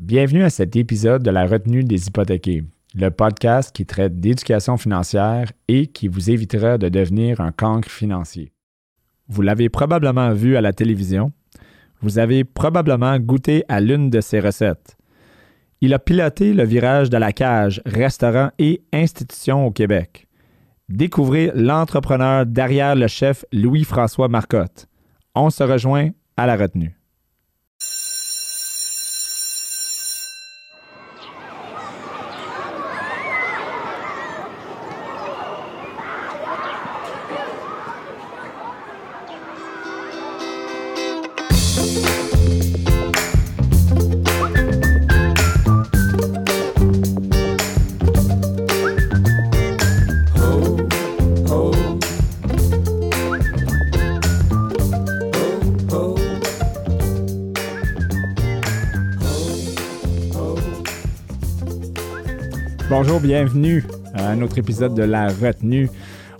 Bienvenue à cet épisode de la retenue des hypothéqués, le podcast qui traite d'éducation financière et qui vous évitera de devenir un cancre financier. Vous l'avez probablement vu à la télévision. Vous avez probablement goûté à l'une de ses recettes. Il a piloté le virage de la cage, restaurant et institution au Québec. Découvrez l'entrepreneur derrière le chef Louis-François Marcotte. On se rejoint à la retenue. Bienvenue à un autre épisode de La Retenue.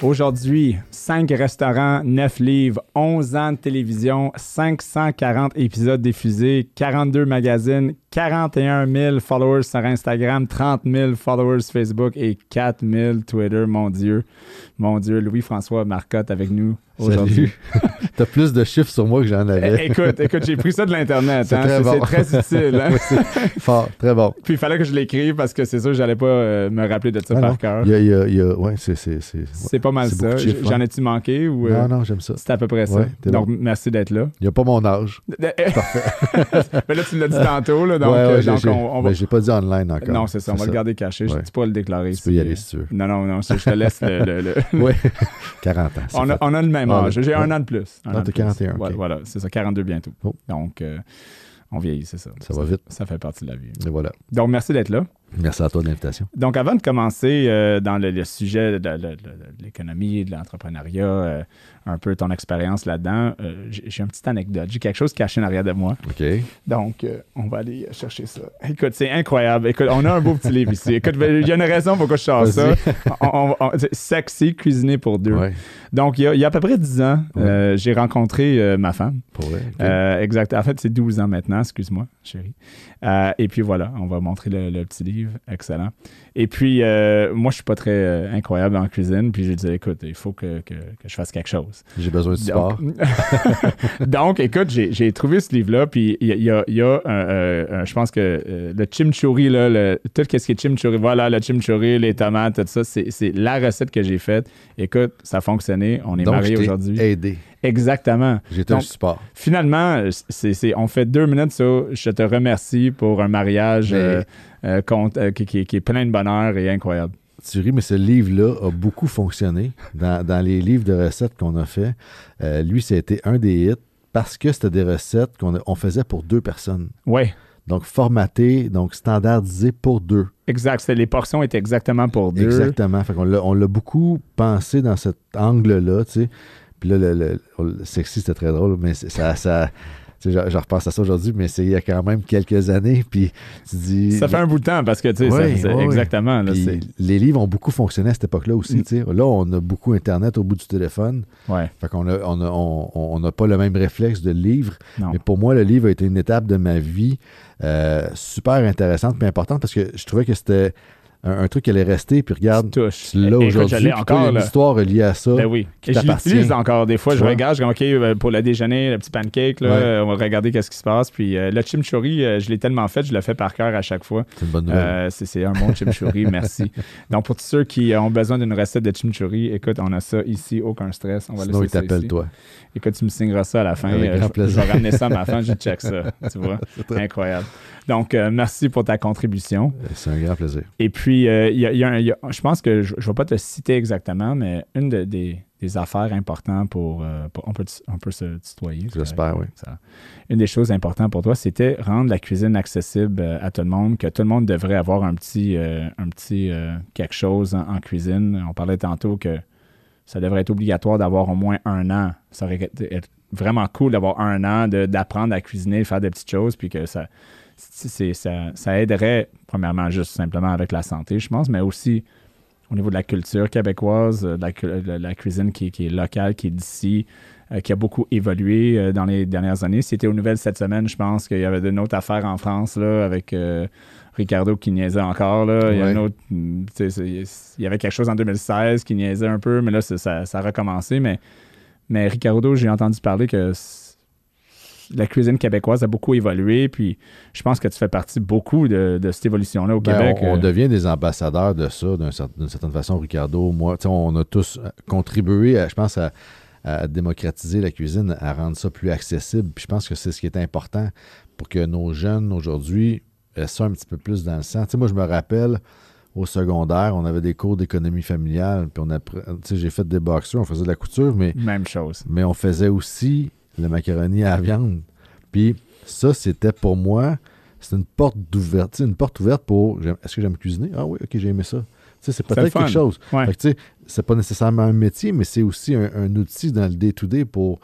Aujourd'hui, 5 restaurants, 9 livres, 11 ans de télévision, 540 épisodes diffusés, 42 magazines, 41 000 followers sur Instagram, 30 000 followers Facebook et 4 000 Twitter. Mon Dieu, mon Dieu, Louis-François Marcotte avec nous aujourd'hui. T'as plus de chiffres sur moi que j'en avais. écoute, écoute, j'ai pris ça de l'Internet. C'est hein. très bon. très utile. hein. Fort, très bon. Puis il fallait que je l'écrive parce que c'est sûr que j'allais pas euh, me rappeler de ça Ah par non. cœur. Il y a, il y a- il y a- ouais, c'est, c'est, c'est- pas mal ça. J'en ai-tu manqué ou euh, Non, non, j'aime ça. c'est à peu près ça. Ouais, Donc merci d'être là. Il n'y a pas mon âge. Mais là tu l'as dit tantôt là, donc, ouais, euh, donc on, on va j'ai pas dit online encore. Non, c'est ça, on va le garder caché, je Ouais. dis pas le déclarer. Tu peux y aller si tu veux. Non non non, je te laisse le, le- le- Oui, 40 ans. On a, on a le même Ah, âge. J'ai un an de plus. Un Ah, an de t'as plus. 41, Ouais, ok. Voilà, c'est ça, 42 bientôt. Oh. Donc, euh, on vieillit, c'est ça. Ça va vite. Ça fait partie de la vie. Et voilà. Donc, merci d'être là. Merci à toi de l'invitation. Donc, avant de commencer euh, dans le, le sujet de, l'économie, de l'entrepreneuriat, euh, un peu ton expérience là-dedans, euh, j'ai une petite anecdote. J'ai quelque chose caché en arrière de moi. OK. Donc, on va aller chercher ça. Écoute, c'est incroyable. Écoute, on a un beau petit livre ici. Écoute, il y a une raison pourquoi je sors ça. Vas-y. On- on- on- c'est sexy, cuisiner pour deux. Ouais, Donc, il y, a, il y a à peu près 10 ans, Ouais. j'ai rencontré ma femme. pour vrai? Exact. En fait, c'est 12 ans maintenant, excuse-moi, chérie. Et puis voilà, on va montrer le, le petit livre. Excellent. Et puis, euh, moi, je suis pas très euh, incroyable en cuisine. Puis j'ai dit, écoute, il faut que, que- que je fasse quelque chose. J'ai besoin de support. Donc, Donc, écoute, j'ai j'ai trouvé ce livre-là, puis il y a, y a- euh, je pense que le chimichurri, là, le- tout ce qui est chimichurri, voilà, le chimichurri, les tomates, tout ça, c'est c'est la recette que j'ai faite. Écoute, ça a fonctionné, on est Donc, mariés aujourd'hui. aidé. Exactement. J'étais un support. Finalement, c'est, on fait deux minutes sur je te remercie pour un mariage Mais- euh, euh, euh, qui, qui- qui est plein de bonheur et incroyable. Tu ris, mais ce livre-là a beaucoup fonctionné dans, dans les livres de recettes qu'on a fait. Euh, lui, c'était un des hits parce que c'était des recettes qu'on on faisait pour deux personnes. Oui, Donc, formaté, donc standardisé pour deux. exact. Les portions étaient exactement pour deux. Exactement. Fait on l'a beaucoup pensé dans cet angle-là, tu sais. Puis là, le, le- le sexy, c'était très drôle, mais ça... ça tu sais, je, je repense à ça aujourd'hui, mais c'est il y a quand même quelques années. Puis tu dis... Ça fait un bout de temps parce que, tu sais, ça- exactement. là, les livres ont beaucoup fonctionné à cette époque-là aussi. Mm. Là, on a beaucoup Internet au bout du téléphone. ouais, Fait qu'on a, on a- on- on n'a pas le même réflexe de livre. non. Mais pour moi, le livre a été une étape de ma vie euh, super intéressante et importante parce que je trouvais que c'était un, un truc qui allait rester. Puis regarde, Tu tu l'as Écoute, aujourd'hui. encore, il une histoire reliée à ça. Ben oui. qui je l'utilise encore des fois. Je regarde, je dis, OK, euh, pour le déjeuner, le petit pancake, là, Ouais. on va regarder qu'est-ce qui se passe. Puis euh, le chimichurri, euh, je l'ai tellement fait, je le fais par cœur à chaque fois. C'est une bonne nouvelle. Euh, c'est un bon chimichurri, merci. Donc, pour tous ceux qui ont besoin d'une recette de chimichurri, écoute, on a ça ici, aucun stress. On va Sinon, il laisser ça t'appelle toi. Écoute, tu me signeras ça à la fin. Avec grand je, plaisir. je vais ramener ça à ma femme, je check ça. Tu vois? Incroyable. Donc, euh, merci pour ta contribution. C'est un grand plaisir. Et puis, euh, il y a- il y a un- il y a- je pense que je ne vais pas te citer exactement, mais une de- des, des affaires importantes pour, euh, pour- on, peut, on peut se tutoyer. J'espère, oui. Ça- Une des choses importantes pour toi, c'était rendre la cuisine accessible à tout le monde, que tout le monde devrait avoir un petit, un petit quelque chose en, en cuisine. On parlait tantôt que ça devrait être obligatoire d'avoir au moins un an. Ça aurait été vraiment cool d'avoir un an, d'apprendre à cuisiner, faire des petites choses, puis que ça, ça, ça aiderait, premièrement, juste simplement avec la santé, je pense, mais aussi au niveau de la culture québécoise, euh, de la, cu- de la cuisine qui, qui est locale, qui est d'ici. euh, qui a beaucoup évolué euh, dans les dernières années. C'était aux nouvelles cette semaine, je pense qu'il y avait une autre affaire en France là, avec Ricardo qui niaisait encore. Là. Il, y a autre, il y avait quelque chose en 2016 qui niaisait un peu, mais là, ça, ça a recommencé. Mais, mais Ricardo, j'ai entendu parler que la cuisine québécoise a beaucoup évolué, puis je pense que tu fais partie beaucoup de, cette évolution-là au ben, Québec. On, euh. devient des ambassadeurs de ça, d'une certaine façon, Ricardo. Moi, on a tous contribué, je pense, à, démocratiser la cuisine, à rendre ça plus accessible. Puis je pense que c'est ce qui est important pour que nos jeunes aujourd'hui aient ça un petit peu plus dans le sang. moi, je me rappelle au secondaire, on avait des cours d'économie familiale, puis on a, j'ai fait des boxeurs, on faisait de la couture, mais même chose. Mais on faisait aussi le macaroni à la viande. Puis ça, c'était pour moi, c'est une porte d'ouverture, une porte ouverte pour est-ce que j'aime cuisiner? Ah oui, ok, j'ai aimé ça. C'est peut-être quelque chose. c'est pas nécessairement un métier, mais c'est aussi un, outil dans le day-to-day pour,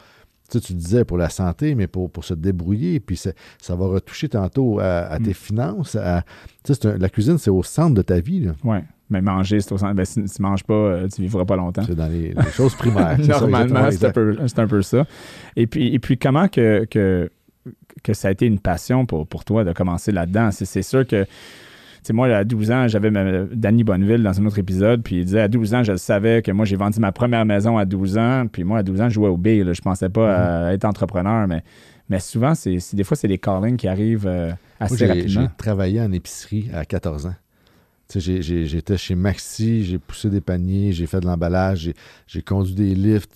tu disais pour la santé, mais pour, pour se débrouiller. Puis ça, va retoucher tantôt à, tes mm. finances. la cuisine, c'est au centre de ta vie. Oui. Mais manger, c'est au. Ben, si, tu ne manges pas, euh, tu ne vivras pas longtemps. C'est dans les, choses primaires. Normalement, c'est un, peu ça. Et puis, et puis comment que, que, que ça a été une passion pour, pour toi de commencer là-dedans? C'est sûr que moi, à 12 ans, j'avais Danny Bonneville dans un autre épisode, puis il disait à 12 ans, je savais que moi, j'ai vendu ma première maison à 12 ans, puis moi, à 12 ans, je jouais au B. Là, je pensais pas à mm-hmm. être entrepreneur, mais, mais souvent, c'est des fois, c'est des callings qui arrivent euh, assez rapidement. J'ai travaillé en épicerie à 14 ans. J'étais chez Maxi, j'ai poussé des paniers, j'ai fait de l'emballage, j'ai conduit des lifts,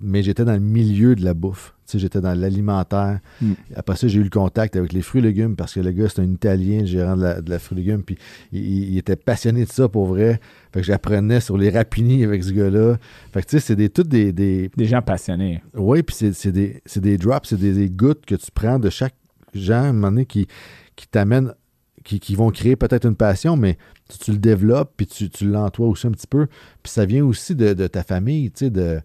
mais j'étais dans le milieu de la bouffe. J'étais dans l'alimentaire. Mm. Après ça, j'ai eu le contact avec les fruits et légumes parce que le gars, c'est un Italien, gérant de la, de la fruits et légumes, puis il, était passionné de ça pour vrai. Fait que j'apprenais sur les rapinis avec ce gars-là. Fait que tu sais, c'est des, tous des, des, gens passionnés. Oui, puis c'est des, des, drops, c'est des, gouttes que tu prends de chaque genre, à un moment donné, qui, qui t'amènent qui, vont créer peut-être une passion, mais tu, le développes, puis tu, tu aussi un petit peu. Puis ça vient aussi de, ta famille, tu sais, de...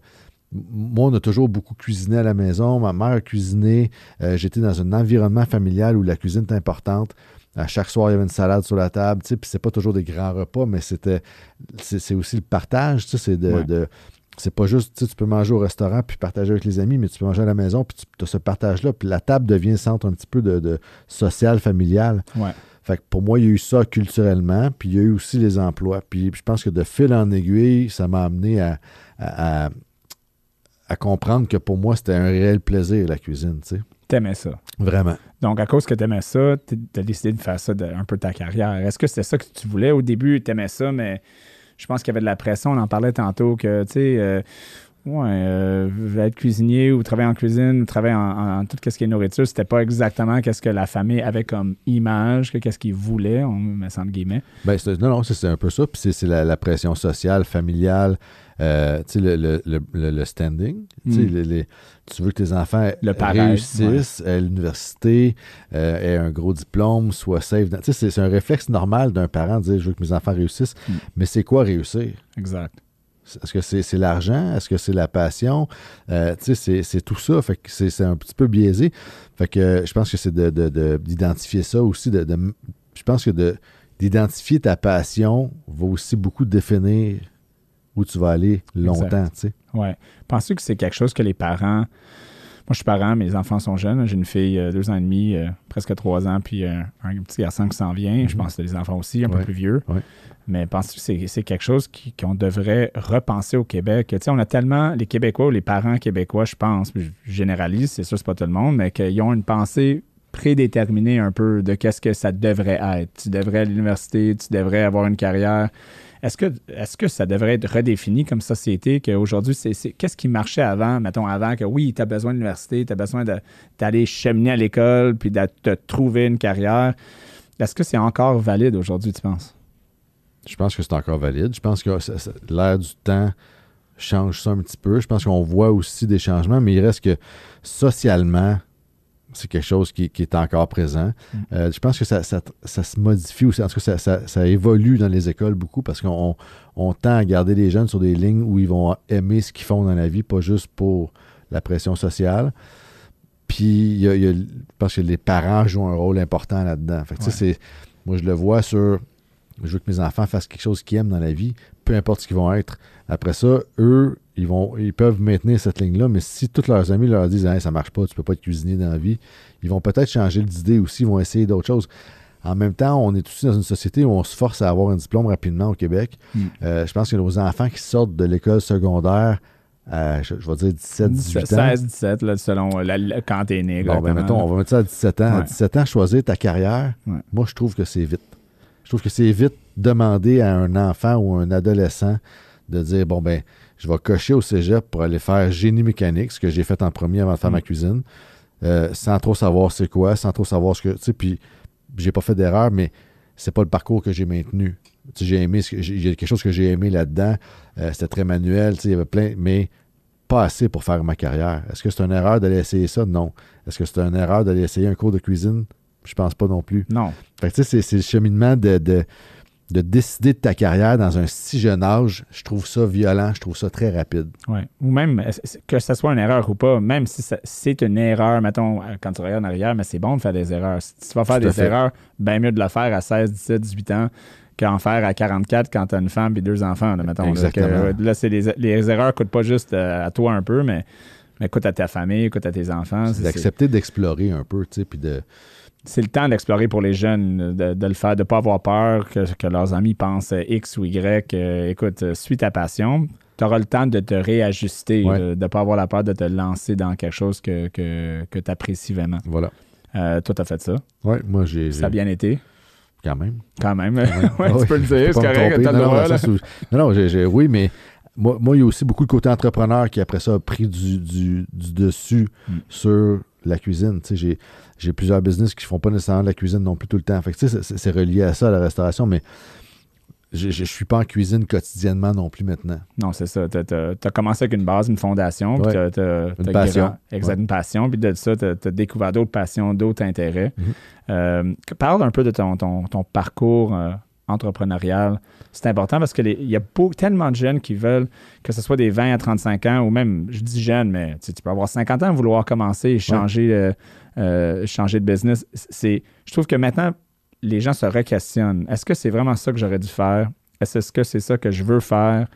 Moi, on a toujours beaucoup cuisiné à la maison. Ma mère a cuisiné. Euh, j'étais dans un environnement familial où la cuisine est importante. À chaque soir, il y avait une salade sur la table. Tu sais, puis c'est pas toujours des grands repas, mais c'était c'est aussi le partage. Tu sais, c'est de, c'est pas juste, tu, sais, tu peux manger au restaurant puis partager avec les amis, mais tu peux manger à la maison puis tu as ce partage-là. Puis la table devient centre un petit peu de, de social, familial. Ouais. Fait pour moi, il y a eu ça culturellement, puis il y a eu aussi les emplois. Puis je pense que de fil en aiguille, ça m'a amené à, à, comprendre que pour moi, c'était un réel plaisir, la cuisine, tu sais. T'aimais ça. Vraiment. Donc, à cause que t'aimais ça, t'as décidé de faire ça de, un peu ta carrière. Est-ce que c'était ça que tu voulais? Au début? T'aimais ça, mais je pense qu'il y avait de la pression. On en parlait tantôt que, tu sais, euh, Ouais, euh, être cuisinier ou travailler en cuisine, travailler en, tout ce qui est nourriture, c'était pas exactement qu'est-ce que la famille avait comme image, que qu'est-ce qu'ils voulaient, on met ça entre guillemets. Ben, non, non, c'est un peu ça. Puis c'est la, pression sociale, familiale, euh, tu sais, le, standing. Hmm. tu veux que tes enfants réussissent à l'université, euh, aient un gros diplôme, soient safe. C'est un réflexe normal d'un parent de dire je veux que mes enfants réussissent. Hmm. Mais c'est quoi réussir? Exact. Est-ce que c'est l'argent? Est-ce que c'est la passion? Euh, tu sais, c'est tout ça. Fait que c'est un petit peu biaisé. Fait que je pense que c'est d'identifier ça aussi. De, je pense que d'identifier ta passion va aussi beaucoup définir où tu vas aller longtemps. Tu sais. Ouais. Penses-tu que c'est quelque chose que les parents. Moi, je suis parent, mes enfants sont jeunes. J'ai une fille euh, deux ans et demi, euh, presque trois ans, puis un petit garçon qui s'en vient. Je mm-hmm. pense que les enfants aussi, un peu plus vieux. Mais penses-tu que c'est quelque chose qu'on devrait repenser au Québec? Tu sais, on a tellement, les Québécois ou les parents québécois, je pense, je généralise, c'est sûr, c'est pas tout le monde, mais qu'ils ont une pensée prédéterminée un peu de qu'est-ce que ça devrait être. Tu devrais à l'université, tu devrais avoir une carrière. Est-ce que, est que ça devrait être redéfini comme société, qu'aujourd'hui, c'est, qu'est-ce qui marchait avant, mettons avant, que oui, tu as besoin de l'université, tu as besoin d'aller cheminer à l'école, puis de te trouver une carrière? Est-ce que c'est encore valide aujourd'hui, tu penses? Je pense que c'est encore valide. Je pense que l'air du temps change ça un petit peu. Je pense qu'on voit aussi des changements, mais il reste que socialement, c'est quelque chose qui, est encore présent. Mm. Euh, je pense que ça, se modifie aussi. En tout cas, ça, évolue dans les écoles beaucoup parce qu'on tend à garder les jeunes sur des lignes où ils vont aimer ce qu'ils font dans la vie, pas juste pour la pression sociale. Puis, il parce que les parents jouent un rôle important là-dedans. moi, je le vois sur je veux que mes enfants fassent quelque chose qu'ils aiment dans la vie, peu importe ce qu'ils vont être. Après ça, eux, ils, vont, ils peuvent maintenir cette ligne-là, mais si tous leurs amis leur disent hey, ça marche pas, tu peux pas être cuisinier dans la vie, ils vont peut-être changer d'idée aussi, ils vont essayer d'autres choses. En même temps, on est aussi dans une société où on se force à avoir un diplôme rapidement au Québec. Mm. Euh, je pense que nos enfants qui sortent de l'école secondaire à, je, je vais dire 17, 18 ans. 16, 17, là, selon la, la- quand t'es né. Bon, ben, mettons, on va mettre ça à 17 ans. À Ouais. 17 ans, choisir ta carrière, Ouais. moi, je trouve que c'est vite. Je trouve que c'est vite demander à un enfant ou un adolescent de dire, bon, ben, je vais cocher au cégep pour aller faire génie mécanique, ce que j'ai fait en premier avant de faire Mm. ma cuisine, euh, sans trop savoir c'est quoi, sans trop savoir ce que. Tu sais, puis j'ai pas fait d'erreur, mais c'est pas le parcours que j'ai maintenu. Tu sais, j'ai aimé, j'ai- il y a quelque chose que j'ai aimé là-dedans. Euh, C'était très manuel, tu sais, il y avait plein, mais pas assez pour faire ma carrière. Est-ce que c'est une erreur d'aller essayer ça? Non. Est-ce que c'est une erreur d'aller essayer un cours de cuisine? Je pense pas non plus. Non. Fait que tu sais, c'est- le cheminement de, de, de décider de ta carrière dans un si jeune âge. Je trouve ça violent, je trouve ça très rapide. Ouais. Ou même, que ce soit une erreur ou pas, même si c'est une erreur, mettons, euh, quand tu regardes en arrière, mais c'est bon de faire des erreurs. Si tu vas faire des fait. erreurs, bien mieux de le faire à 16, 17, 18 ans qu'en faire à 44 quand tu as une femme et deux enfants, là, mettons. Exactement. Euh, Là, c'est les, les erreurs coûtent pas juste euh, à toi un peu, mais, mais coûtent à ta famille, coûtent à tes enfants. C'est- d'accepter d'explorer un peu, tu sais, puis de... c'est le temps d'explorer pour les jeunes, de, de le faire, de ne pas avoir peur que, que leurs amis pensent euh, X ou Y. Euh, écoute, euh, suis ta passion. Tu auras le temps de te réajuster, Ouais. de ne pas avoir la peur de te lancer dans quelque chose que, que, que tu apprécies vraiment. Voilà. Euh, toi, tu as fait ça? Ouais, moi, j'ai... Ça a bien été, Quand même. quand même. Ouais, Ouais, tu peux le dire, c'est correct, Non, non, non, non, j'ai- oui, mais moi, moi, il y a aussi beaucoup le côté entrepreneur qui, après ça, a pris du, du- du dessus Mm. sur la cuisine. Tu sais, j'ai, j'ai plusieurs business qui ne font pas nécessairement de la cuisine non plus tout le temps. Fait que, tu sais, c'est, c'est relié à ça, à la restauration, mais je ne suis pas en cuisine quotidiennement non plus maintenant. Non, c'est ça. Tu as, commencé avec une base, une fondation. puis Ouais. Une passion. Exact, Ouais. une passion. Puis de ça, tu as, découvert d'autres passions, d'autres intérêts. Mhm. Euh, parle un peu de ton, ton, ton parcours euh, entrepreneurial. C'est important parce qu'il y a beau- tellement de jeunes qui veulent, que ce soit des 20 à 35 ans, ou même, je dis jeunes, mais tu peux avoir 50 ans, vouloir commencer et changer, euh, euh, changer de business. C'est, je trouve que maintenant, les gens se re-questionnent. Est-ce que c'est vraiment ça que j'aurais dû faire? Est-ce que c'est ça que je veux faire?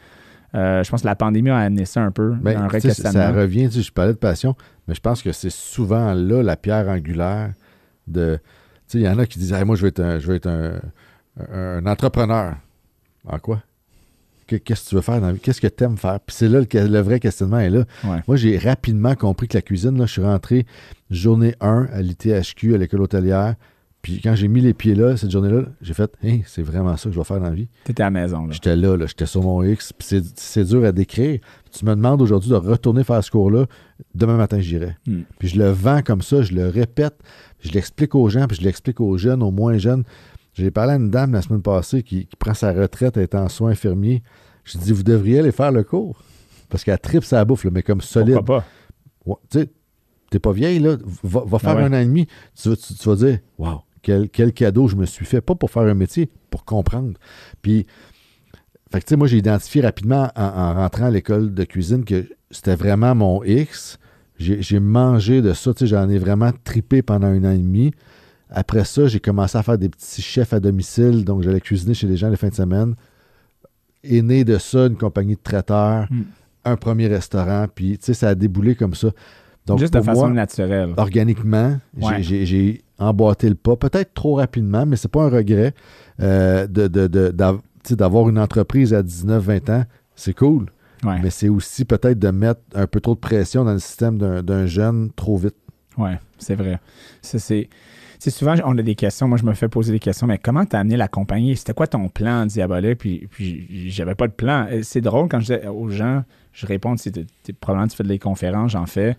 Euh, je pense que la pandémie a amené ça un peu, Ben, un ça revient, je parlais de passion, mais je pense que c'est souvent là la pierre angulaire de. Tu sais, il y en a qui disent Hey, Moi, je veux être un, je veux être un, un- entrepreneur. En quoi? Que- Qu'est-ce que tu veux faire dans la vie? Qu'est-ce que tu aimes faire? Puis c'est là le, le vrai questionnement est là. Ouais. Moi, j'ai rapidement compris que la cuisine, là, je suis rentré journée 1 à l'ITHQ, à l'école hôtelière. Puis quand j'ai mis les pieds là, cette journée-là, j'ai fait Hey, c'est vraiment ça que je vais faire dans la vie. Tu étais à la maison. Là. J'étais là, là, j'étais sur mon X, puis c'est- c'est dur à décrire. Tu me demandes aujourd'hui de retourner faire ce cours-là, demain matin, j'irai. Hmm. Puis je le vends comme ça, je le répète, je l'explique aux gens, puis je l'explique aux jeunes, aux moins jeunes. J'ai parlé à une dame la semaine passée qui, qui prend sa retraite, elle est en soins infirmiers. Je dis, vous devriez aller faire le cours. Parce qu'elle tripe sa bouffe, là, mais comme solide. Pourquoi pas? Ouais, tu sais, t'es pas vieille, là. Va, va faire Ah ouais. un an et demi. Tu, vas- tu- tu vas dire, waouh, quel, quel cadeau je me suis fait. Pas pour faire un métier, pour comprendre. Puis, fait que, tu sais, moi, j'ai identifié rapidement en, en rentrant à l'école de cuisine que c'était vraiment mon X. J'ai j'ai mangé de ça, tu sais, j'en ai vraiment tripé pendant un an et demi. Après ça, j'ai commencé à faire des petits chefs à domicile, donc j'allais cuisiner chez les gens les fins de semaine. Est né de ça une compagnie de traiteurs, Mm. un premier restaurant, puis tu sais, ça a déboulé comme ça. Donc, Juste de façon moi, naturelle. organiquement, j'ai- Ouais. j'ai j'ai emboîté le pas, peut-être trop rapidement, mais c'est pas un regret euh, de- de- de- d'avoir une entreprise à 19-20 ans. C'est cool, Ouais. mais c'est aussi peut-être de mettre un peu trop de pression dans le système d'un d'un jeune trop vite. Oui, c'est vrai. Ça, c'est. Sais, souvent, on a des questions. Moi, je me fais poser des questions. Mais comment t'as amené la compagnie? C'était quoi ton plan diabolique? Puis, puis j'avais pas de plan. Euh, C'est drôle quand je dis aux gens, je réponds, tu sais, probablement tu fais des conférences, j'en fais.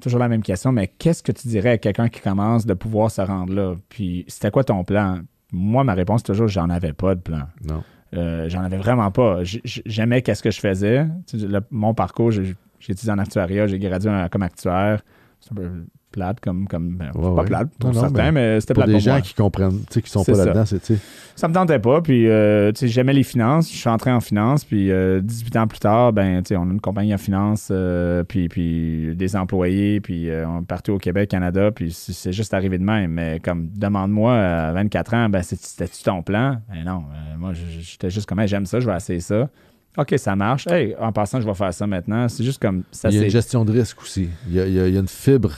Toujours la même question, mais qu'est-ce que tu dirais à quelqu'un qui commence de pouvoir se rendre là? Puis c'était quoi ton plan? Moi, ma réponse, toujours, j'en avais pas de plan. Non. Euh, j'en avais vraiment pas. J'aimais qu'est-ce que je faisais. Le- mon parcours, j'ai étudié en actuariat, j'ai gradué comme actuaire. C'est un peu plate comme. comme ben, Ouais, pas ouais. plate pour Non, non, certains, mais, c'était Pour plate des pour gens moi. qui comprennent, tu sais, qui sont pas là-dedans, c'est, tu sais, Ça me tentait pas, puis euh, tu sais, j'aimais les finances. Je suis entré en finance, puis euh, 18 ans plus tard, ben, tu sais, on a une compagnie en finance, euh, puis, puis des employés, puis euh, on est partout au Québec, Canada, puis c'est juste arrivé de même. Mais comme, demande-moi à 24 ans, ben, c'était-tu ton plan? Ben non, euh, moi, j'étais juste comme, Hey, j'aime ça, je vais essayer ça. OK, ça marche. Hey, en passant, je vais faire ça maintenant. C'est juste comme ça. Il y a une gestion de risque aussi. Il y a, il y a- il y a une fibre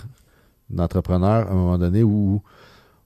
d'entrepreneur à un moment donné où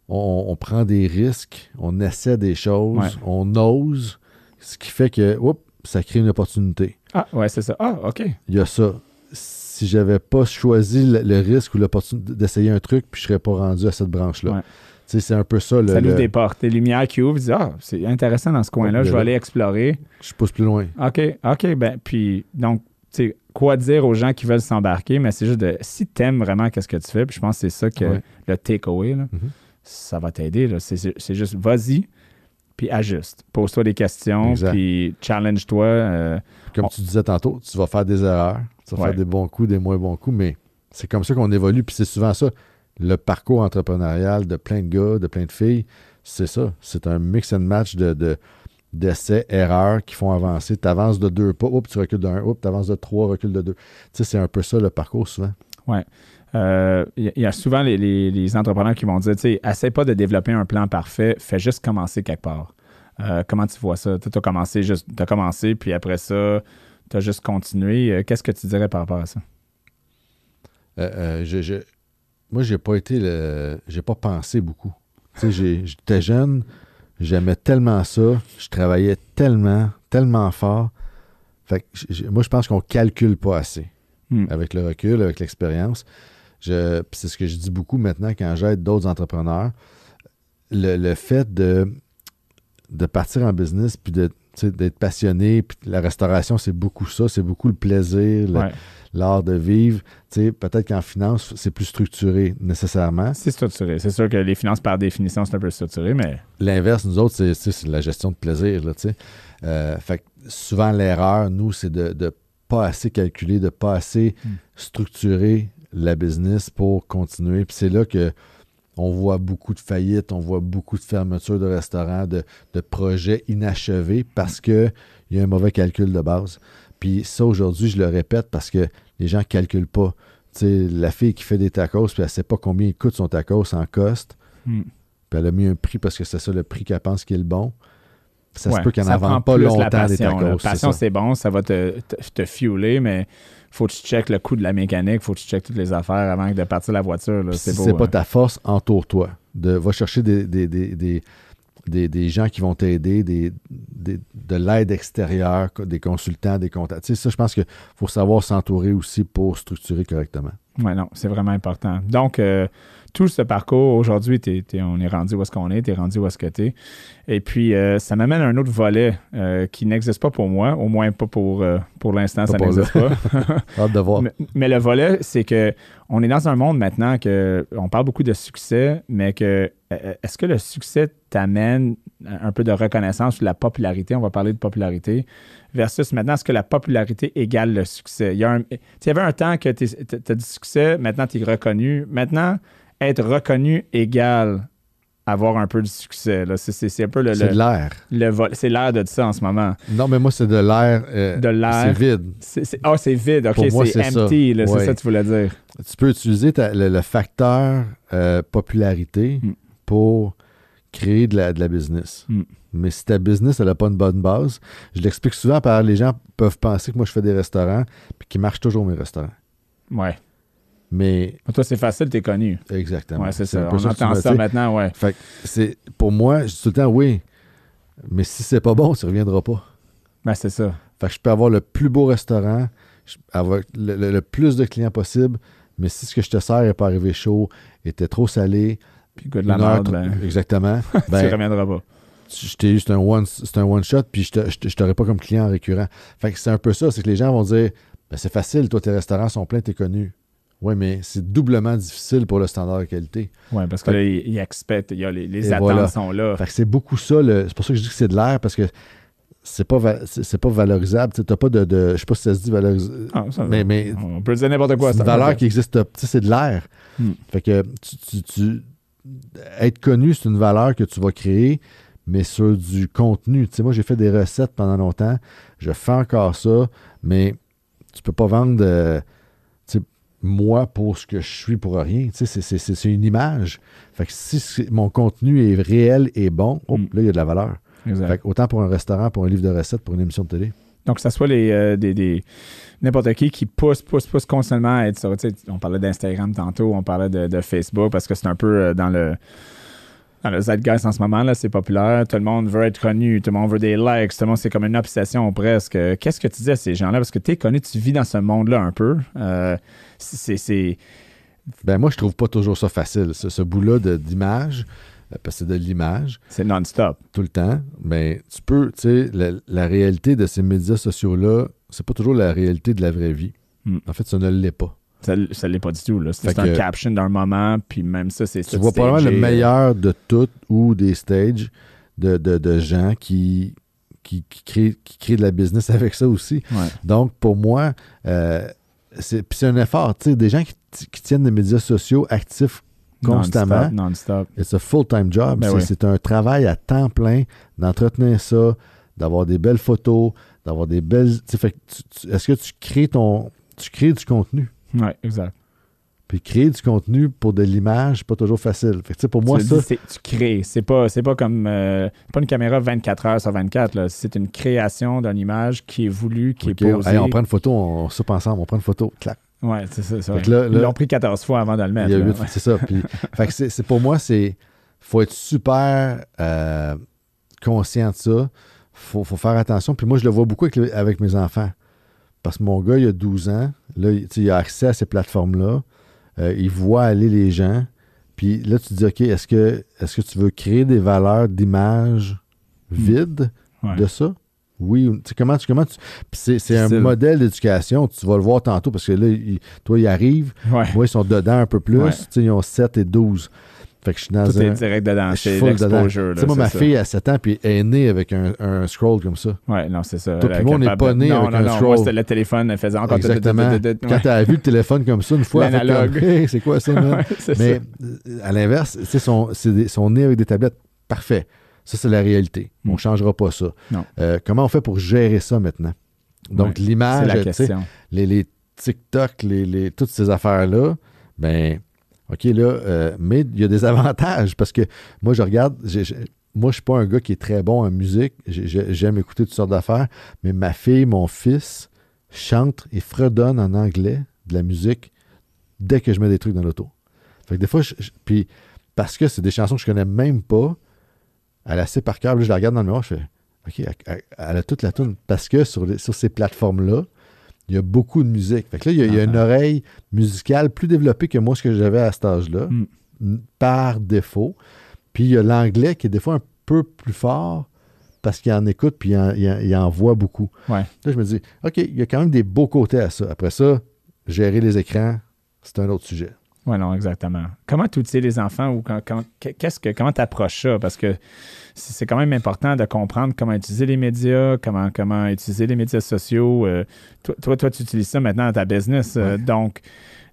on, on prend des risques, on essaie des choses, Ouais. on ose, ce qui fait que oups, ça crée une opportunité. Ah, ouais, c'est ça. Ah, OK. Il y a ça. Si j'avais pas choisi le, le risque ou l'opportunité d'essayer un truc, puis je serais pas rendu à cette branche-là. Ouais. C'est un peu ça. Le, ça ouvre le- des portes, des lumières qui ouvrent. Tu dis, ah, c'est intéressant dans ce coin-là. Ouais, je vais aller explorer. Je pousse plus loin. OK, OK. Ben, puis, donc, tu sais, quoi dire aux gens qui veulent s'embarquer, mais c'est juste de, si t'aimes vraiment qu'est-ce que tu fais, puis je pense que c'est ça que Ouais. le takeaway, Mhm. ça va t'aider. C'est c'est juste, vas-y, puis ajuste. Pose-toi des questions, Exact. puis challenge-toi. euh, Comme On- tu disais tantôt, tu vas faire des erreurs, tu vas Ouais. faire des bons coups, des moins bons coups, mais c'est comme ça qu'on évolue. Puis c'est souvent ça. Le parcours entrepreneurial de plein de gars, de plein de filles, c'est ça. C'est un mix and match de, de- d'essais, erreurs qui font avancer. Tu avances de deux pas, oups, tu recules de un, oups, tu avances de trois, recule de deux. Tu sais, c'est un peu ça le parcours souvent. euh, Il y, il y a souvent les, les- les entrepreneurs qui vont dire, tu sais, essaie pas de développer un plan parfait, fais juste commencer quelque part. Euh, comment tu vois ça? Tu as commencé juste, commencé, puis après ça, tu as juste continué. Euh, Qu'est-ce que tu dirais par rapport à ça? Euh, euh, je, je- moi, j'ai pas été le. J'ai pas pensé beaucoup. Tu sais, j'étais jeune, j'aimais tellement ça, je travaillais tellement, tellement fort. Fait que moi, je pense qu'on calcule pas assez. Hmm. Avec le recul, avec l'expérience. C'est ce que je dis beaucoup maintenant quand j'aide d'autres entrepreneurs. Le, le fait de, de partir en business puis d'être passionné, puis la restauration, c'est beaucoup ça, c'est beaucoup le plaisir, Ouais. L'art de vivre. Peut-être qu'en finance, c'est plus structuré nécessairement. C'est structuré. C'est sûr que les finances, par définition, c'est un peu structuré, mais L'inverse, nous autres, c'est, la gestion de plaisir. Là. Euh, fait que souvent, l'erreur, nous, c'est de ne pas assez calculer, de pas assez Mm. structurer la business pour continuer. Puis c'est là que on voit beaucoup de faillites, on voit beaucoup de fermetures de restaurants, de, de projets inachevés parce qu'il y a un mauvais calcul de base. Puis ça, aujourd'hui, je le répète parce que les gens ne calculent pas. Tu sais, la fille qui fait des tacos, puis elle ne sait pas combien il coûte son tacos en coste, hmm, puis elle a mis un prix parce que c'est ça le prix qu'elle pense qui est le bon. Ça se peut qu'elle n'en vende pas plus la longtemps des passion, tacos. c'est passion, c'est bon, ça va te, te, te fueler, mais faut que tu checkes le coût de la mécanique, faut que tu checkes toutes les affaires avant de partir la voiture. là. Si c'est pas hein. ta force, entoure-toi. De, va chercher des, des, des, des, des- gens qui vont t'aider, de l'aide extérieure, des consultants, des contacts. Tu sais, ça, je pense qu'il faut savoir s'entourer aussi pour structurer correctement. Oui, non, c'est vraiment important. Donc, euh, tout ce parcours, aujourd'hui, on est rendu où est-ce qu'on est, tu es rendu où est-ce que tu es. Et puis, euh, ça m'amène à un autre volet euh, qui n'existe pas pour moi, au moins pas pour, pour l'instant, ça n'existe pas. Hâte de voir. mais, mais le volet, c'est que on est dans un monde maintenant que on parle beaucoup de succès, mais que euh, est-ce que le succès t'amène un peu de reconnaissance ou de la popularité? On va parler de popularité. Versus maintenant, est-ce que la popularité égale le succès? Il y, a un- il y avait un temps que tu as du succès, maintenant tu es reconnu. Maintenant, être reconnu égale avoir un peu de succès. C'est- C'est c'est un peu le, C'est de l'air. C'est l'air de ça en ce moment. Non, mais moi, c'est de l'air. euh, De l'air. C'est vide. Ah, c'est vide. OK, c'est empty. C'est ça que tu voulais dire. Tu peux utiliser ta- le, le facteur euh, popularité Mm. pour créer de la, de la business. Mm. Mais si ta business, elle n'a pas une bonne base, je l'explique souvent par les gens peuvent penser que moi, je fais des restaurants puis qui marchent toujours mes restaurants. Ouais. Mais Toi, c'est facile, t'es connu. exactement. Ouais, c'est ça. On tu entend ça maintenant, ouais. Fait que c'est pour moi, je dis tout le temps oui. Mais si c'est pas bon, ça ne reviendra pas. Ben, c'est ça. Fait que je peux avoir le plus beau restaurant, je- avoir le, le- le plus de clients possible, mais si ce que je te sers n'est pas arrivé chaud, était trop salé, Puis de la merde, ben, exactement, tu ben, reviendras pas. eu, c'est un one, c'est un one shot, puis je te- je te- je t'aurai pas comme client récurrent. Fait que c'est un peu ça, c'est que les gens vont dire, ben, c'est facile, toi tes restaurants sont pleins, t'es connu. Oui, mais c'est doublement difficile pour le standard de qualité. Ouais, parce que là, il, il expect, il y a les, attentes voilà. sont là. Fait que c'est beaucoup ça. C'est pour ça que je dis que c'est de l'air parce que c'est pas, va- c'est c'est pas valorisable. Tu pas de, de- Je sais pas si ça se dit valorisable. Ah, mais mais on peut dire n'importe quoi. c'est une valeur qui existe. C'est de l'air. Hmm. Fait que tu, tu- tu- être connu, c'est une valeur que tu vas créer, mais sur du contenu. Tu sais, moi, j'ai fait des recettes pendant longtemps. Je fais encore ça, mais tu peux pas vendre euh, moi pour ce que je suis pour rien. Tu sais, c'est- c'est- c'est c'est une image. Fait que si mon contenu est réel et bon, oh, Hmm. là, il y a de la valeur. Exact. Fait que autant pour un restaurant, pour un livre de recettes, pour une émission de télé. Donc, que ce soit les, euh, n'importe qui qui pousse, pousse, pousse constamment à être sur. On parlait d'Instagram tantôt, on parlait de, Facebook parce que c'est un peu euh, dans le. Dans le zeitgeist en ce moment, là, c'est populaire. Tout le monde veut être connu, tout le monde veut des likes, tout le monde, c'est comme une obsession presque. Qu'est-ce que tu dis à ces gens-là? Parce que tu es connu, tu vis dans ce monde-là un peu. Euh, c'est. Ben moi, je trouve pas toujours ça facile, ce, ce bout-là d'image, parce que c'est de l'image c'est non-stop. tout le temps. Mais tu peux, tu sais, la, la réalité de ces médias sociaux-là, c'est pas toujours la réalité de la vraie vie. Hmm. En fait, ça ne l'est pas. Ça ne l'est pas du tout. là. C'est un caption d'un moment, puis même ça, c'est Tu vois probablement le meilleur de tout ou des stages de, de, de gens qui, qui, qui, créent, qui créent de la business avec ça aussi. Ouais. Donc, pour moi, euh, c'est un effort. Tu sais, des gens qui, qui tiennent les médias sociaux actifs constamment, Non-stop. c'est un full-time job. Ben c'est oui. un travail à temps plein d'entretenir ça, d'avoir des belles photos, d'avoir des belles. Est-ce que tu crées ton. Tu crées du contenu? Oui, exact. Puis créer du contenu pour de l'image, pas toujours facile. Fait que, pour moi, tu, ça, dis, tu crées. C'est pas, c'est pas comme. euh, pas une caméra 24 heures sur 24. là. C'est une création d'une image qui est voulue, qui est posée. hey, on prend une photo, on soupe ensemble, on prend une photo, clac. Ouais, c'est ça. là- Ils l'ont pris 14 fois avant de le mettre. Ouais. c'est ça. Puis, fait que c'est, pour moi, c'est faut être super euh, conscient de ça. Faut, faut faire attention. Puis moi, je le vois beaucoup avec, mes enfants. Parce que mon gars, il a 12 ans. Là, il, a accès à ces plateformes-là. Euh, il voit aller les gens. Puis là, tu te dis, OK, est-ce que, est-ce que tu veux créer des valeurs d'image vides Ouais. de ça? Oui, ou- tu sais, comment tu. Comment tu c'est, un modèle d'éducation. Tu vas le voir tantôt parce que là, il- toi, il arrive. Ouais. Moi, ils sont dedans un peu plus. Ouais. Tu sais, ils ont 7 et 12. Fait que je suis dans Tout un. est direct dedans. C'est full dedans. l'exposure. Tu sais, moi, ma fille a 7 ans puis elle est née avec un, un scroll comme ça. Ouais, non, c'est ça. Toi, puis moi, on n'est pas de- né avec non, un non, scroll. Moi, c'était le téléphone, elle faisait encore. Exactement. Ouais. Quand elle a vu le téléphone comme ça, une fois, L'analogue. Hey, c'est quoi ça, man? Ouais, c'est Mais ça. euh, à l'inverse, tu sais, sont, sont nés avec des tablettes. Parfait. Ça, c'est la réalité. On ne Mm. changera pas ça. Euh, comment on fait pour gérer ça maintenant? Donc, Ouais, l'image, les, les TikTok, les, les- toutes ces affaires-là, ben, OK, là, euh, mais il y a des avantages parce que moi, je regarde, moi, je suis pas un gars qui est très bon en musique. J'ai- j'ai- J'aime écouter toutes sortes d'affaires, mais ma fille, mon fils, chantent et fredonnent en anglais de la musique dès que je mets des trucs dans l'auto. Fait que des fois, je- je- puis parce que c'est des chansons que je connais même pas, elle a assez par cœur, là, je la regarde dans le miroir, je fais OK, elle, a toute la tune parce que sur, les- sur ces plateformes-là, il y a beaucoup de musique. Fait que là, il y a, il y a une Ah. oreille musicale plus développée que moi, ce que j'avais à cet âge-là, Mm. n- par défaut. Puis il y a l'anglais qui est des fois un peu plus fort parce qu'il en écoute puis il en, il en- il en voit beaucoup. Ouais. Là, je me dis, OK, il y a quand même des beaux côtés à ça. Après ça, gérer les écrans, c'est un autre sujet. Oui, non, exactement. Comment tu utilises les enfants ou quand, quand- qu'est-ce que, comment tu approches ça? Parce que c'est quand même important de comprendre comment utiliser les médias, comment, comment utiliser les médias sociaux. Euh, toi, toi, toi, tu utilises ça maintenant dans ta business. euh, Ouais. donc,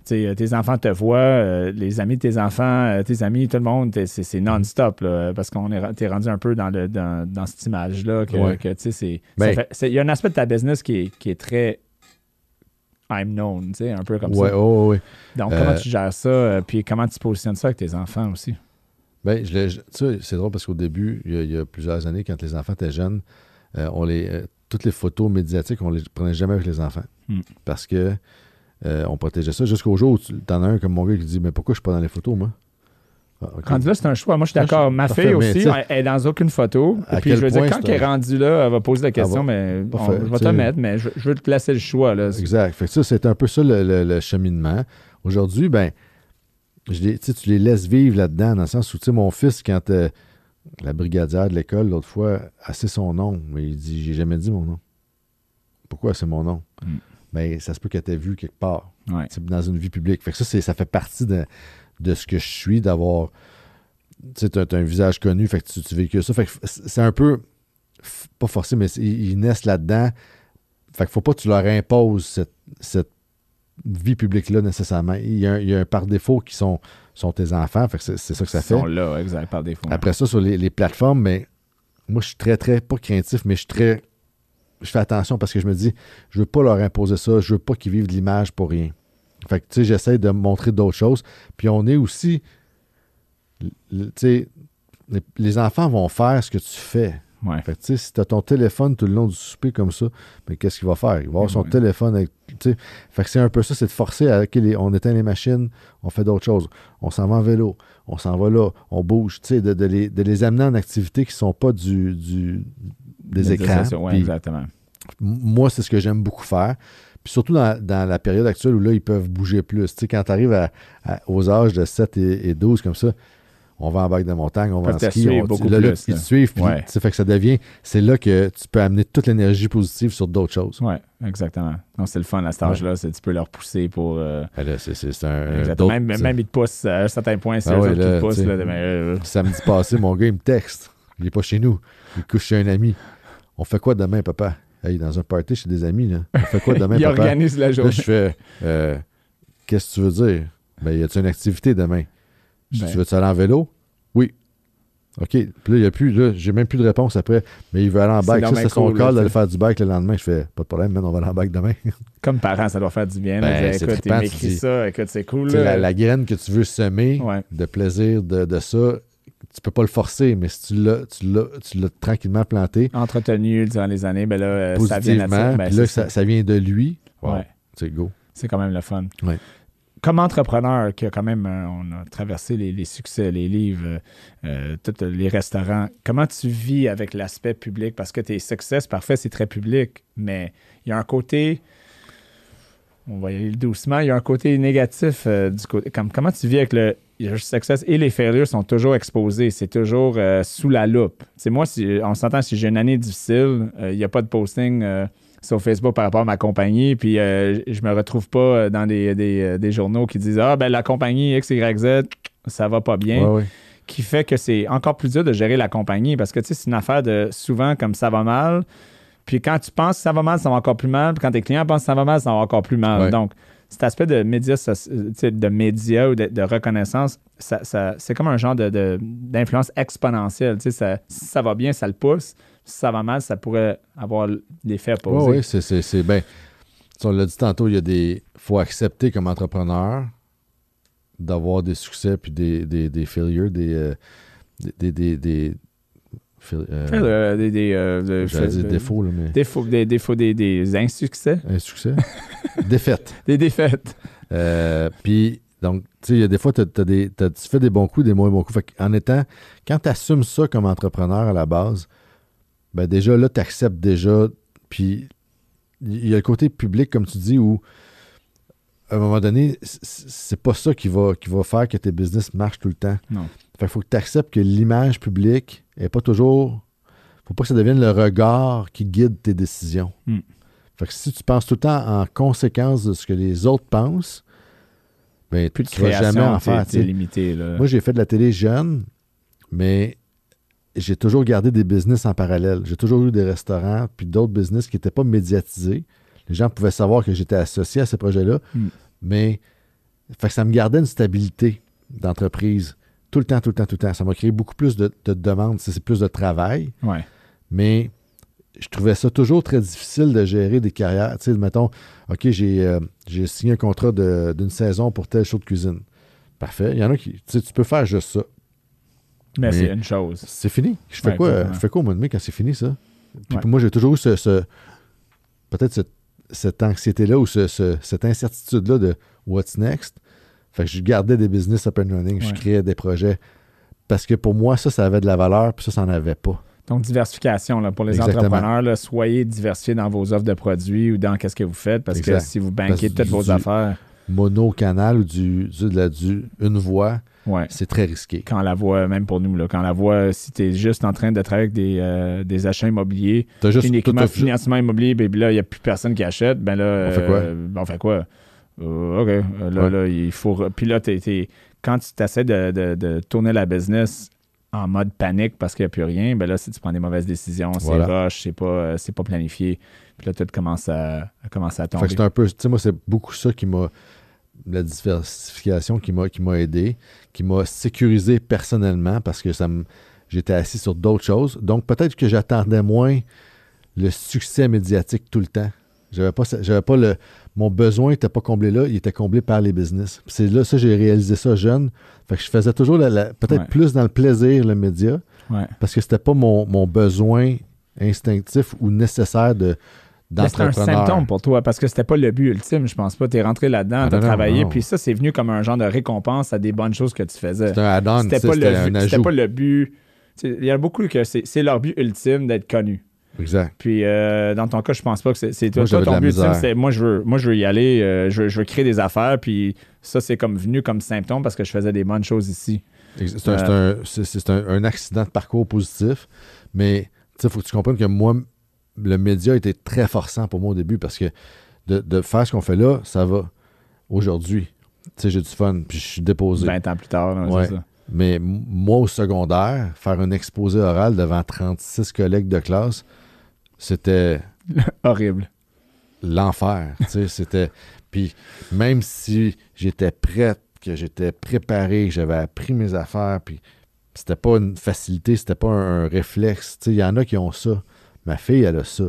sais, tes enfants te voient, euh, les amis de tes enfants, euh, tes amis, tout le monde, t'es- c'est c'est non-stop, là, parce qu'on est, t'es rendu un peu dans, le, dans, dans cette image-là. que, Ouais. que, tu sais, c'est- Ben- ça fait- c'est- Il y a un aspect de ta business qui est, qui est très I'm known, tu sais, un peu comme ouais, ça. oh, ouais. Donc, Euh, comment tu gères ça? euh, puis comment tu positionnes ça avec tes enfants aussi? Ben, je tu sais, c'est drôle parce qu'au début, il y, a, il y a plusieurs années, quand les enfants étaient jeunes, euh, on les, euh, toutes les photos médiatiques, on les prenait jamais avec les enfants. Hmm. Parce que euh, on protégeait ça jusqu'au jour où tu en as un comme mon gars qui dit Mais pourquoi je suis pas dans les photos, moi. Rendu là, c'est un choix. Moi, je suis Ah, d'accord. Ma parfait, fille aussi, elle elle est dans aucune photo. Et puis, je veux dire, quand elle est rendue là, elle va poser la question, va- mais on- je vais te mettre, mais je, je veux te laisser le choix. Là. Exact. Fait que ça, c'est un peu ça le, le- le cheminement. Aujourd'hui, ben, je les- tu les laisses vivre là-dedans, dans le sens où, tu sais, mon fils, quand euh, la brigadière de l'école, l'autre fois, a c'est son nom, mais il dit J'ai jamais dit mon nom. Pourquoi c'est mon nom? Mm. Ben, ça se peut qu'elle t'ait vu quelque part. Ouais. Dans une vie publique. Fait que ça, ça fait partie de, de ce que je suis, d'avoir. Tu sais, t'as, t'as un visage connu, fait que tu, tu véhicules ça. Fait que c'est un peu. Pas forcé, mais ils, ils naissent là-dedans. Fait qu'il faut pas que tu leur imposes cette, cette vie publique-là nécessairement. Il y, a un, il y a un par défaut qui sont, sont tes enfants. Fait que c'est, c'est ça que ça Ils fait. sont là, exact, par défaut. Après ça, sur les, les plateformes, mais moi, je suis très, très, pas craintif, mais je suis très. Je fais attention parce que je me dis, je veux pas leur imposer ça, je veux pas qu'ils vivent de l'image pour rien. Fait que, tu sais, j'essaie de montrer d'autres choses. Puis on est aussi. Tu sais, les, les enfants vont faire ce que tu fais. Ouais. Fait que, tu sais, si tu as ton téléphone tout le long du souper comme ça, mais qu'est-ce qu'il va faire? Il va avoir son Ouais. téléphone avec. tu sais. Fait que c'est un peu ça, c'est de forcer à. Les- on éteint les machines, on fait d'autres choses. On s'en va en vélo, on s'en va là, on bouge, tu sais, de, de les, de les amener en activités qui sont pas du, du des écrans. exactement. Moi, c'est ce que j'aime beaucoup faire. Puis surtout dans, dans la période actuelle où là, ils peuvent bouger plus. Tu sais, quand tu arrives aux âges de 7 et, et 12 comme ça, on va en bac de montagne, on va en ski. on- beaucoup là, là, plus, ils te suivent. Puis, Ouais. fait que ça devient, c'est là que tu peux amener toute l'énergie positive sur d'autres choses. Oui, exactement. Donc, c'est le fun à cet Ouais. âge-là. c'est Tu peux leur pousser pour. euh, Ben c'est, un. même, même ils te poussent à un certain point, c'est Ah ouais, te poussent. là, mais, euh, Samedi passé, mon gars, il me texte. Il n'est pas chez nous. Il couche chez un ami. On fait quoi demain, papa? Hey, dans un party chez des amis, là. On fait quoi demain, ils papa? organisent la Là, journée. je fais euh, Qu'est-ce que tu veux dire? Ben, y a-tu une activité demain? Je dis, Ben. Tu veux-tu aller en vélo? Oui. OK. Puis là, y a plus, là, j'ai même plus de réponse après. Mais il veut aller en bike. Ça, c'est son call là, d'aller faire du bike le lendemain. Je fais Pas de problème, man, on va aller en bike demain. Comme parent, ça doit faire du bien. là, Ben, écoute, il trippant, tu m'écrit ça, écoute, c'est cool. Là. la, la graine que tu veux semer Ouais. de plaisir de, de ça, tu peux pas le forcer, mais si tu l'as, tu l'as, tu l'as tranquillement planté, Entretenu durant les années, ben là, euh, ça vient naturellement. Ben, là, ça, ça vient de lui, wow, Ouais. c'est go. C'est quand même le fun. Ouais. Comme entrepreneur, qui a quand même, euh, on a traversé les, les succès, les livres, euh, tous les restaurants, comment tu vis avec l'aspect public? Parce que tes succès, c'est parfait, c'est très public, mais il y a un côté, on va y aller doucement, il y a un côté négatif euh, du côté. Comme, comment tu vis avec le, success et les failures sont toujours exposés, c'est toujours euh, sous la loupe. C'est moi, si, on s'entend, si j'ai une année difficile, euh, il n'y a pas de posting. sur Facebook par rapport à ma compagnie, puis je me retrouve pas dans des, des, des journaux qui disent Ah, ben la compagnie XYZ, ça va pas bien, Ouais, ouais. qui fait que c'est encore plus dur de gérer la compagnie parce que tu sais, c'est une affaire de souvent comme ça va mal, puis quand tu penses que ça va mal, ça va encore plus mal, puis quand tes clients pensent que ça va mal, ça va encore plus mal. Ouais. Donc, cet aspect de médias, euh, de médias ou de, de reconnaissance, ça, ça- c'est comme un genre de, d'influence exponentielle. Ça, si ça va bien, ça le pousse. Si ça va mal, ça pourrait avoir l'effet opposé. Oui, oui, c'est, c'est, sais, on l'a dit tantôt, il y a des. faut accepter comme entrepreneur d'avoir des succès puis des, des, des failures, des. euh, des, des, des, euh, euh, des, des, euh, de- j'allais dire fait- défauts, là, mais. Défauts, des défauts, des, des insuccès, Un succès. Défaite. des défaites. Euh, puis, donc, tu sais, il y a des fois, t'as- t'as des, t'as- tu fais des bons coups, des moins bons coups. Fait en étant, quand tu assumes ça comme entrepreneur à la base, ben déjà là, tu acceptes déjà. Puis, il y a le côté public, comme tu dis, où à un moment donné, c'est pas ça qui va, qui va faire que tes business marchent tout le temps. Non. Fait qu'il faut que tu acceptes que l'image publique est pas toujours. faut pas que ça devienne le regard qui guide tes décisions. Hmm. Fait que si tu penses tout le temps en conséquence de ce que les autres pensent, ben, Plus de tu vas création, jamais en faire. limité. Là. Moi, j'ai fait de la télé jeune, mais j'ai toujours gardé des business en parallèle. J'ai toujours eu des restaurants, puis d'autres business qui n'étaient pas médiatisés. Les gens pouvaient savoir que j'étais associé à ces projets-là, Hmm. mais fait que ça me gardait une stabilité d'entreprise tout le temps, tout le temps, tout le temps. Ça m'a créé beaucoup plus de, de demandes, c'est plus de travail, Ouais. mais je trouvais ça toujours très difficile de gérer des carrières. Tu sais, mettons, OK, j'ai euh, j'ai signé un contrat d'une saison pour tel show de cuisine. Parfait. Il y en a qui, tu sais, tu peux faire juste ça. Mais, Mais- c'est une chose. C'est fini. Je fais Ouais, quoi? exactement. Je fais quoi au mois de mai quand c'est fini, ça? Puis Ouais. pour moi, j'ai toujours eu ce, ce- peut-être ce- cette anxiété-là ou ce- ce- cette incertitude-là de what's next. Fait que je gardais des business up and running, je Ouais. créais des projets. Parce que pour moi, ça, ça avait de la valeur, puis ça, ça n'en avait pas. Donc, diversification là, pour les Exactement. entrepreneurs. là, soyez diversifiés dans vos offres de produits ou dans qu'est-ce que vous faites parce Exact. que si vous banquez que toutes vos affaires, Mono-canal ou du, du, de la- du une voix, ouais. c'est très risqué. Quand la voix, même pour nous, là, quand la voix, si tu es juste en train de travailler avec des, euh, des achats immobiliers, T'as juste uniquement financement immobilier, ben là, il n'y a plus personne qui achète, ben là, On fait quoi? euh, ben, on fait quoi? Euh, OK. Euh, Là, Ouais. là, il faut. Puis là, quand tu essaies de, de- de tourner la business en mode panique parce qu'il n'y a plus rien, ben là, si tu prends des mauvaises décisions, c'est rush, c'est pas, euh, pas planifié. Puis là, tout commence à, à commencer à tomber. c'est un peu, tu sais, moi, c'est beaucoup ça qui m'a, la diversification qui m'a, qui m'a aidé, qui m'a sécurisé personnellement parce que ça me, j'étais assis sur d'autres choses. Donc, peut-être que j'attendais moins le succès médiatique tout le temps. J'avais pas, j'avais pas le, mon besoin n'était pas comblé là, il était comblé par les business. Puis C'est là, ça, j'ai réalisé ça jeune. Fait que je faisais toujours la- la- peut-être Ouais. plus dans le plaisir, le média, Ouais. parce que c'était pas mon, mon besoin instinctif ou nécessaire de C'était un symptôme pour toi parce que c'était pas le but ultime, je pense pas. Tu es rentré là-dedans, Ah, tu as non, travaillé, non. puis ça, c'est venu comme un genre de récompense à des bonnes choses que tu faisais. C'était un add-on, C'était pas, c'était le un c'était pas le but. Il y a beaucoup que c'est c'est leur but ultime d'être connu. Exact. Puis euh, dans ton cas, je pense pas que c'est toi, ton but c'est moi je veux moi je veux y aller, euh, je, veux, je veux créer des affaires, puis ça c'est comme venu comme symptôme parce que je faisais des bonnes choses ici. Ex- C'est un, un- accident de parcours positif, mais il faut que tu comprennes que moi, le média était très forçant pour moi au début parce que de, de faire ce qu'on fait là, ça va aujourd'hui. Tu sais, j'ai du fun, puis je suis déposé. 20 ans plus tard, là, Ouais. ça. Mais moi, au secondaire, faire un exposé oral devant 36 collègues de classe, c'était Horrible. l'enfer. tu sais, c'était. Puis même si j'étais prête, que j'étais préparé, que j'avais appris mes affaires, puis c'était pas une facilité, c'était pas un, un réflexe. Tu sais, il y en a qui ont ça. Ma fille, elle a ça.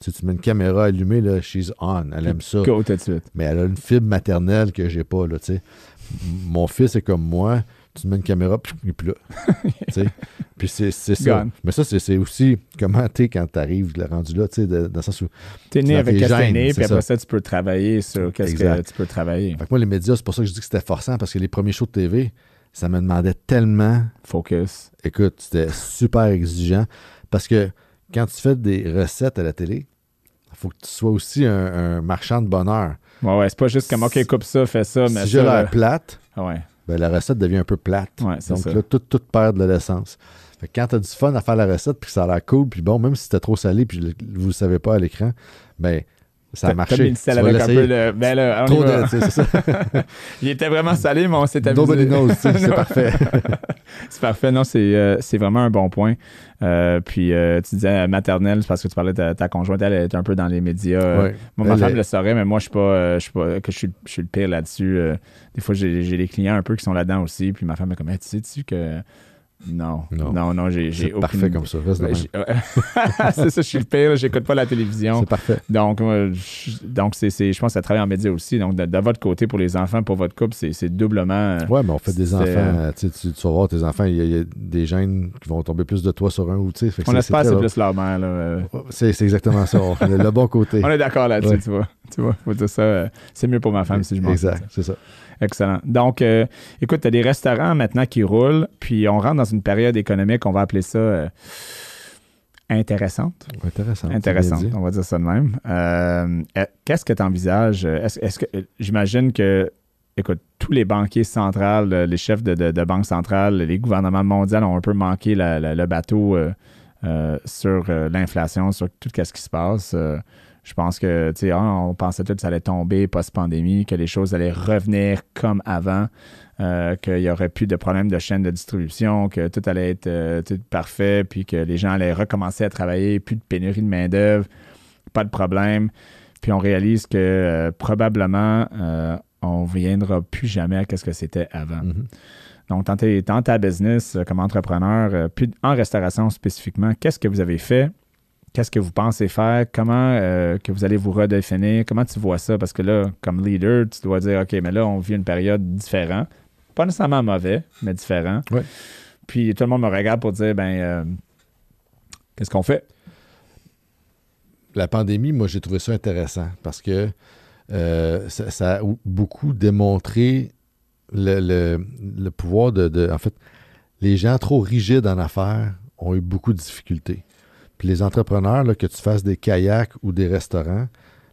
Tu sais, tu mets une caméra allumée, là, she's on, elle aime ça. Go tout de suite. Mais elle a une fibre maternelle que j'ai pas, là, tu sais. Mon fils est comme moi, tu mets une caméra, puis il est plus là. Tu sais. Puis c'est ça. Gone. Mais ça, c'est aussi comment t'es quand t'arrives, le rendu là, tu sais, dans le sens où T'es né avec qu'est-ce que t'es né, puis après ça. tu peux travailler sur qu'est-ce que tu peux travailler. Fait que moi, les médias, c'est pour ça que je dis que c'était forçant, parce que les premiers shows de TV, ça me demandait tellement. Focus. Écoute, c'était super exigeant. Parce que quand tu fais des recettes à la télé, il faut que tu sois aussi un, un marchand de bonheur. Ouais, ouais, c'est pas juste comme, OK, coupe ça, fais ça, mais si j'ai l'air plate, ouais. Ben, la recette devient un peu plate. Ouais, Donc ça. là, tout, tout perd de l'essence. Fait que quand tu as du fun à faire la recette, puis que ça a l'air cool, puis bon, même si c'était trop salé, puis vous le savez pas à l'écran, ben ça a marché. Tu vas avec un peu le. Ben là, Trop de, c'est ça. Il était vraiment salé, mais on s'est amusé. Nobody knows, c'est parfait. c'est parfait. Non, c'est euh, c'est vraiment un bon point. Euh, puis euh, tu disais maternelle, c'est parce que tu parlais de ta, ta conjointe, elle est un peu dans les médias. Ouais. Moi, ma femme est- le saurait, mais moi, je suis pas, je suis pas, que je suis, je suis le pire là-dessus. Des fois, j'ai j'ai des clients un peu qui sont là-dedans aussi, puis ma femme est comme, Hey, tu sais-tu que non, non, Non. non, j'ai C'est aucune. parfait comme ça. même. j'ai- c'est ça, je suis le pire, j'écoute pas la télévision. C'est parfait. Donc, je- donc c'est, je pense que ça travaille en médias aussi. Donc, de, de votre côté, pour les enfants, pour votre couple, c'est, doublement. euh, Ouais, mais on fait des enfants. euh, Tu, tu, vas voir tes enfants, il y, a- il y a des gènes qui vont tomber plus de toi sur un ou tu sais. on espère que c'est plus leur mère. Euh. C'est exactement ça. Le, le bon côté. On est d'accord là-dessus, Ouais. tu vois. Tu vois, faut dire ça. euh, c'est mieux pour ma femme si je m'en Exact, c'est ça. Excellent. Donc, euh, écoute, tu as des restaurants maintenant qui roulent, puis on rentre dans une période économique, on va appeler ça euh, intéressante. Intéressante, dit. on va dire ça de même. Euh, Qu'est-ce que tu envisages? Est-ce est-ce que j'imagine que, écoute, tous les banquiers centrales, les chefs de, de, de banques centrales, les gouvernements mondiaux ont un peu manqué la- la- le bateau euh, euh, sur euh, l'inflation, sur tout ce qui se passe. Je pense que, tu sais, on pensait tout que ça allait tomber post-pandémie, que les choses allaient revenir comme avant, euh, qu'il n'y aurait plus de problème de chaîne de distribution, que tout allait être euh, tout parfait, puis que les gens allaient recommencer à travailler, plus de pénurie de main-d'œuvre, pas de problème. Puis on réalise que euh, probablement, on ne viendra plus jamais à ce que c'était avant. Mhm. Donc, dans, ta business comme entrepreneur, puis en restauration spécifiquement, qu'est-ce que vous avez fait? Qu'est-ce que vous pensez faire? Comment euh, que vous allez vous redéfinir? Comment tu vois ça? Parce que là, comme leader, tu dois dire, OK, mais là, on vit une période différente. Pas nécessairement mauvais, mais différent. Ouais. Puis tout le monde me regarde pour dire, ben, euh, qu'est-ce qu'on fait? La pandémie, moi, j'ai trouvé ça intéressant parce que euh, ça, ça a beaucoup démontré le, le- le pouvoir de, de- En fait, les gens trop rigides en affaires ont eu beaucoup de difficultés. Puis les entrepreneurs, là, que tu fasses des kayaks ou des restaurants,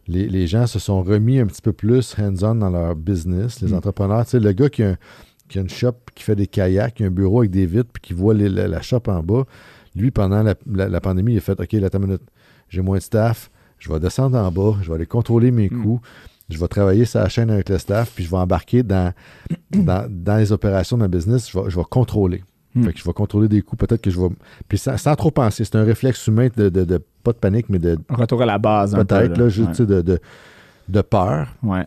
les, les gens se sont remis un petit peu plus hands-on dans leur business. Les Mm. entrepreneurs, tu sais, le gars qui a, un- qui a une shop, qui fait des kayaks, qui a un bureau avec des vitres, puis qui voit les- la, la shop en bas, lui, pendant la, la- la pandémie, il a fait OK, là, minute, j'ai moins de staff, je vais descendre en bas, je vais aller contrôler mes Mm. coûts, je vais travailler sur la chaîne avec le staff, puis je vais embarquer dans, dans, dans les opérations de ma business, je vais, je vais contrôler. Mm. Fait que je vais contrôler des coûts, peut-être que je vais. Puis sans, sans trop penser, c'est un réflexe humain de, de- de- pas de panique, mais de Retour à la base. peut-être, là, juste, Ouais. de, de, de peur. Ouais.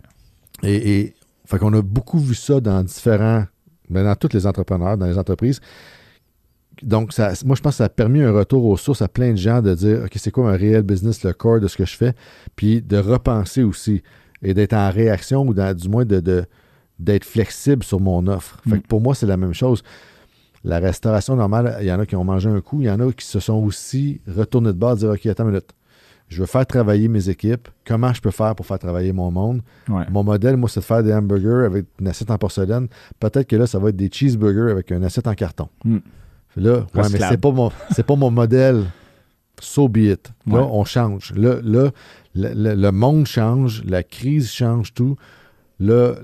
Et, et fait qu'on a beaucoup vu ça dans différents, ben, dans tous les entrepreneurs, dans les entreprises. Donc, ça, moi, je pense que ça a permis un retour aux sources à plein de gens de dire, OK, c'est quoi un réel business, le corps de ce que je fais, puis de repenser aussi et d'être en réaction ou dans- du moins de, de- d'être flexible sur mon offre. Fait Mm. que pour moi, c'est la même chose. La restauration normale, il y en a qui ont mangé un coup, il y en a qui se sont aussi retournés de bord et dire OK, attends une minute. Je veux faire travailler mes équipes. Comment je peux faire pour faire travailler mon monde? Ouais. Mon modèle, moi, c'est de faire des hamburgers avec une assiette en porcelaine. Peut-être que là, ça va être des cheeseburgers avec une assiette en carton. Mm. Là, ouais, mais c'est pas mon c'est pas mon modèle. So be it. Là, Ouais. on change. Là, là le, le- le monde change, la crise change tout. Là,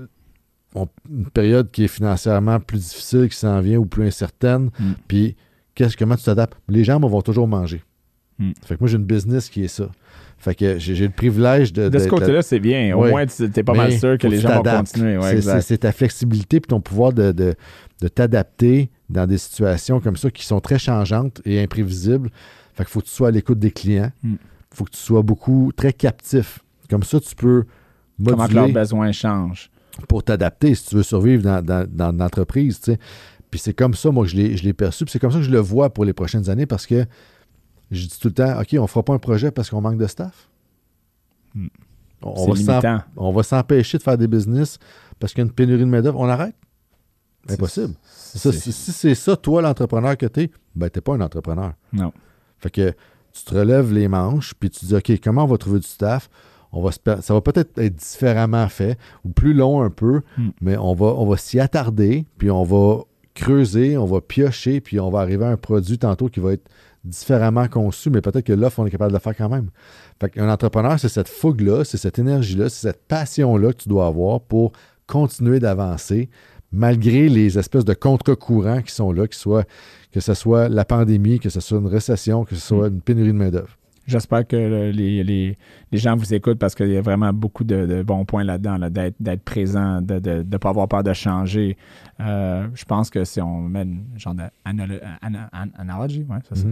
on- une période qui est financièrement plus difficile, qui s'en vient ou plus incertaine. Mm. Puis, qu'est-ce, comment tu t'adaptes? Les gens vont toujours manger. Mm. Fait que moi, j'ai une business qui est ça. Fait que j'ai, le privilège de. De ce côté-là, c'est bien. Au Ouais. moins, tu n'es pas mal sûr que les gens vont continuer. Ouais, c'est, ta flexibilité puis ton pouvoir de, de- de t'adapter dans des situations comme ça qui sont très changeantes et imprévisibles. Fait qu'il faut que tu sois à l'écoute des clients. Il Mm. faut que tu sois beaucoup très captif. Comme ça, tu peux Comment que moduler leurs besoins changent. Pour t'adapter si tu veux survivre dans, dans. Puis c'est comme ça, moi, que je l'ai, je l'ai perçu. Puis c'est comme ça que je le vois pour les prochaines années parce que je dis tout le temps, OK, on fera pas un projet parce qu'on manque de staff. Hmm. On, va s'empêcher de faire des business parce qu'il y a une pénurie de main-d'œuvre. On arrête. Impossible. Ça, si, si c'est ça, toi, l'entrepreneur que tu es, ben, tu pas un entrepreneur. Non. Fait que tu te relèves les manches, puis tu dis, OK, comment on va trouver du staff? On va se ça va peut-être être différemment fait ou plus long un peu, Hmm. mais on va, on va s'y attarder, puis on va creuser, on va piocher, puis on va arriver à un produit tantôt qui va être différemment conçu, mais peut-être que l'offre, on est capable de le faire quand même. Fait qu'un entrepreneur, c'est cette fougue-là, c'est cette énergie-là, c'est cette passion-là que tu dois avoir pour continuer d'avancer malgré les espèces de contre-courants qui sont là, soient, que ce soit la pandémie, que ce soit une récession, que ce soit une pénurie de main-d'œuvre. J'espère que le- les, les- les gens vous écoutent parce qu'il y a vraiment beaucoup de, de bons points là-dedans, là, d'être, d'être présent, de ne de, pas avoir peur de changer. Euh, je pense que si on met une genre d'analogie, ouais, c'est ça.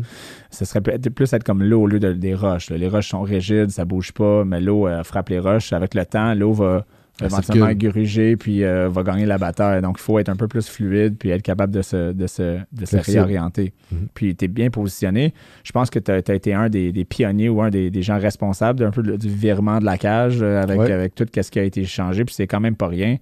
Ce serait peut-être plus être comme l'eau au lieu de- des roches. là. Les roches sont rigides, ça bouge pas, mais l'eau euh, frappe les roches. Avec le temps, l'eau va éventuellement circule. gruger puis euh, va gagner la bataille. Donc, il faut être un peu plus fluide puis être capable de se, de se, de se réorienter. Mhm. Puis, tu es bien positionné. Je pense que tu as, été un des, des pionniers ou un des, des gens responsables d'un peu du virement de la cage euh, avec, Ouais. avec tout ce qui a été changé. Puis, c'est quand même pas rien.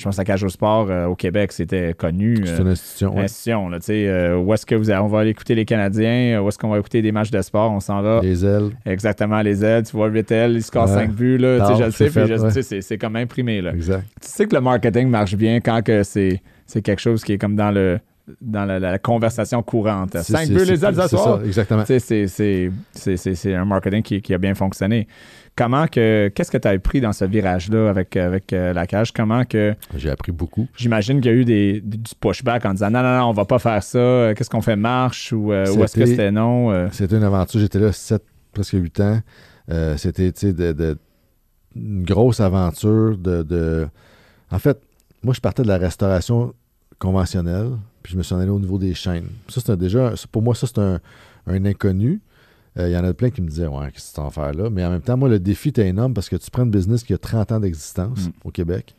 Je pense que la cage au sport euh, au Québec, c'était connu. C'est euh, une institution. ouais. institution, là, sais, euh, où est-ce que vous on va aller écouter les Canadiens, euh, où est-ce qu'on va écouter des matchs de sport, on s'en va. Les ailes. Exactement, les aides, tu vois, Vittel, il score Ouais. 5 buts, là, Tard, je le sais, c'est ouais. comme imprimé, là. Exact. Tu sais que le marketing marche bien quand que c'est, c'est quelque chose qui est comme dans le dans la, la conversation courante. C'est- 5 c'est- buts, les ce c'est soir. ça, exactement. C'est un marketing qui, qui a bien fonctionné. Comment que, qu'est-ce que tu as appris dans ce virage-là avec, avec euh, la cage? Comment que, J'ai appris beaucoup. J'imagine qu'il y a eu des, du pushback en disant non, non, non, on va pas faire ça. Euh, Qu'est-ce qu'on fait marche ou, euh, ou est-ce que C'était- non? euh? C'était une aventure. J'étais là 7, presque 8 ans. C'était, tu sais, de, de- une grosse aventure de, de- En fait, moi, je partais de la restauration conventionnelle, puis je me suis en allé au niveau des chaînes. Ça, c'était déjà... Pour moi, ça, c'est un, un inconnu. Euh, Il y en a plein qui me disaient, ouais, qu'est-ce que tu en faire là? Mais en même temps, moi, le défi était énorme parce que tu prends une business qui a 30 ans d'existence Mm. au Québec,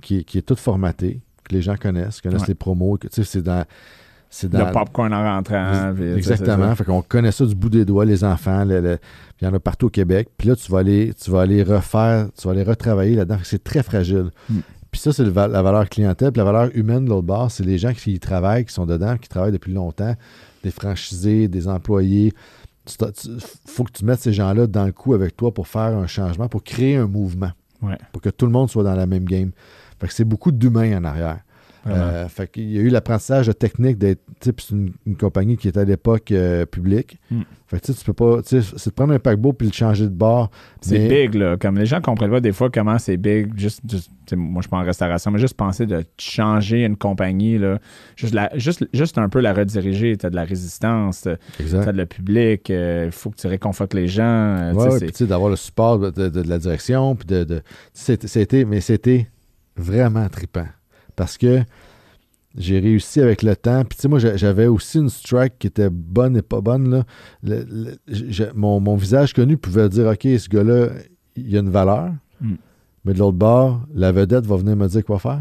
qui, est- qui est toute formatée, que les gens connaissent, connaissent Ouais. les promos, que, tu sais, c'est dans... C'est dans, Le popcorn en rentrant. puis, Exactement. Fait qu'on connaît ça du bout des doigts, les enfants. le- il y en a partout au Québec. Puis là, tu vas aller, tu vas aller refaire, tu vas aller retravailler là-dedans. C'est très fragile. Mm. Puis ça, c'est va- la valeur clientèle. Puis la valeur humaine de l'autre bord, c'est les gens qui y travaillent, qui sont dedans, qui travaillent depuis longtemps, des franchisés, des employés. Il faut que tu mettes ces gens-là dans le coup avec toi pour faire un changement, pour créer un mouvement. Ouais, pour que tout le monde soit dans la même game. Fait que c'est beaucoup d'humains en arrière. Euh, fait qu'il y a eu l'apprentissage de technique d'être. tu C'est une, une compagnie qui était à l'époque euh, publique. Mm. Fait que tu sais, tu peux pas. tu sais, C'est de prendre un paquebot puis le changer de bord. c'est mais- big, là. Comme les gens comprennent pas des fois comment c'est big. Juste, tu moi, je suis pas en restauration, mais juste penser de changer une compagnie, là. Juste, la- juste, juste un peu la rediriger. Tu as de la résistance, tu Exact. as de le public, il faut que tu réconfortes les gens. euh, tu Ouais, puis tu d'avoir le support de, de- de la direction. Puis de, c'était- mais c'était vraiment trippant. Parce que j'ai réussi avec le temps. Puis tu sais, moi, j'a- j'avais aussi une strike qui était bonne et pas bonne. Là. Le- mon, mon visage connu pouvait dire OK, ce gars-là, il y a une valeur. Mm. Mais de l'autre bord, la vedette va venir me dire quoi faire.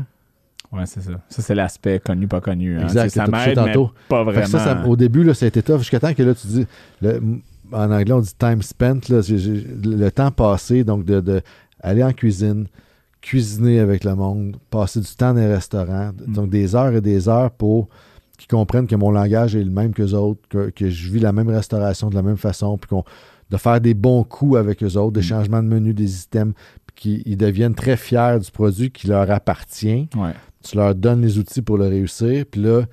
Ouais, c'est ça. Ça, c'est l'aspect connu, pas connu. hein. Exact, Ça m'aide, mais pas vraiment. que ça, ça- au début, là, ça a été tough jusqu'à temps que là, tu dis, le- en anglais, on dit time spent, là, le temps passé, donc de, de aller en cuisine, cuisiner avec le monde, passer du temps dans les restaurants, Mm. donc des heures et des heures pour qu'ils comprennent que mon langage est le même que autres, que, que je vis la même restauration de la même façon, puis qu'on de faire des bons coups avec eux autres, des Mm. changements de menu, des items, puis qu'ils deviennent très fiers du produit qui leur appartient. Ouais. Tu leur donnes les outils pour le réussir, puis là,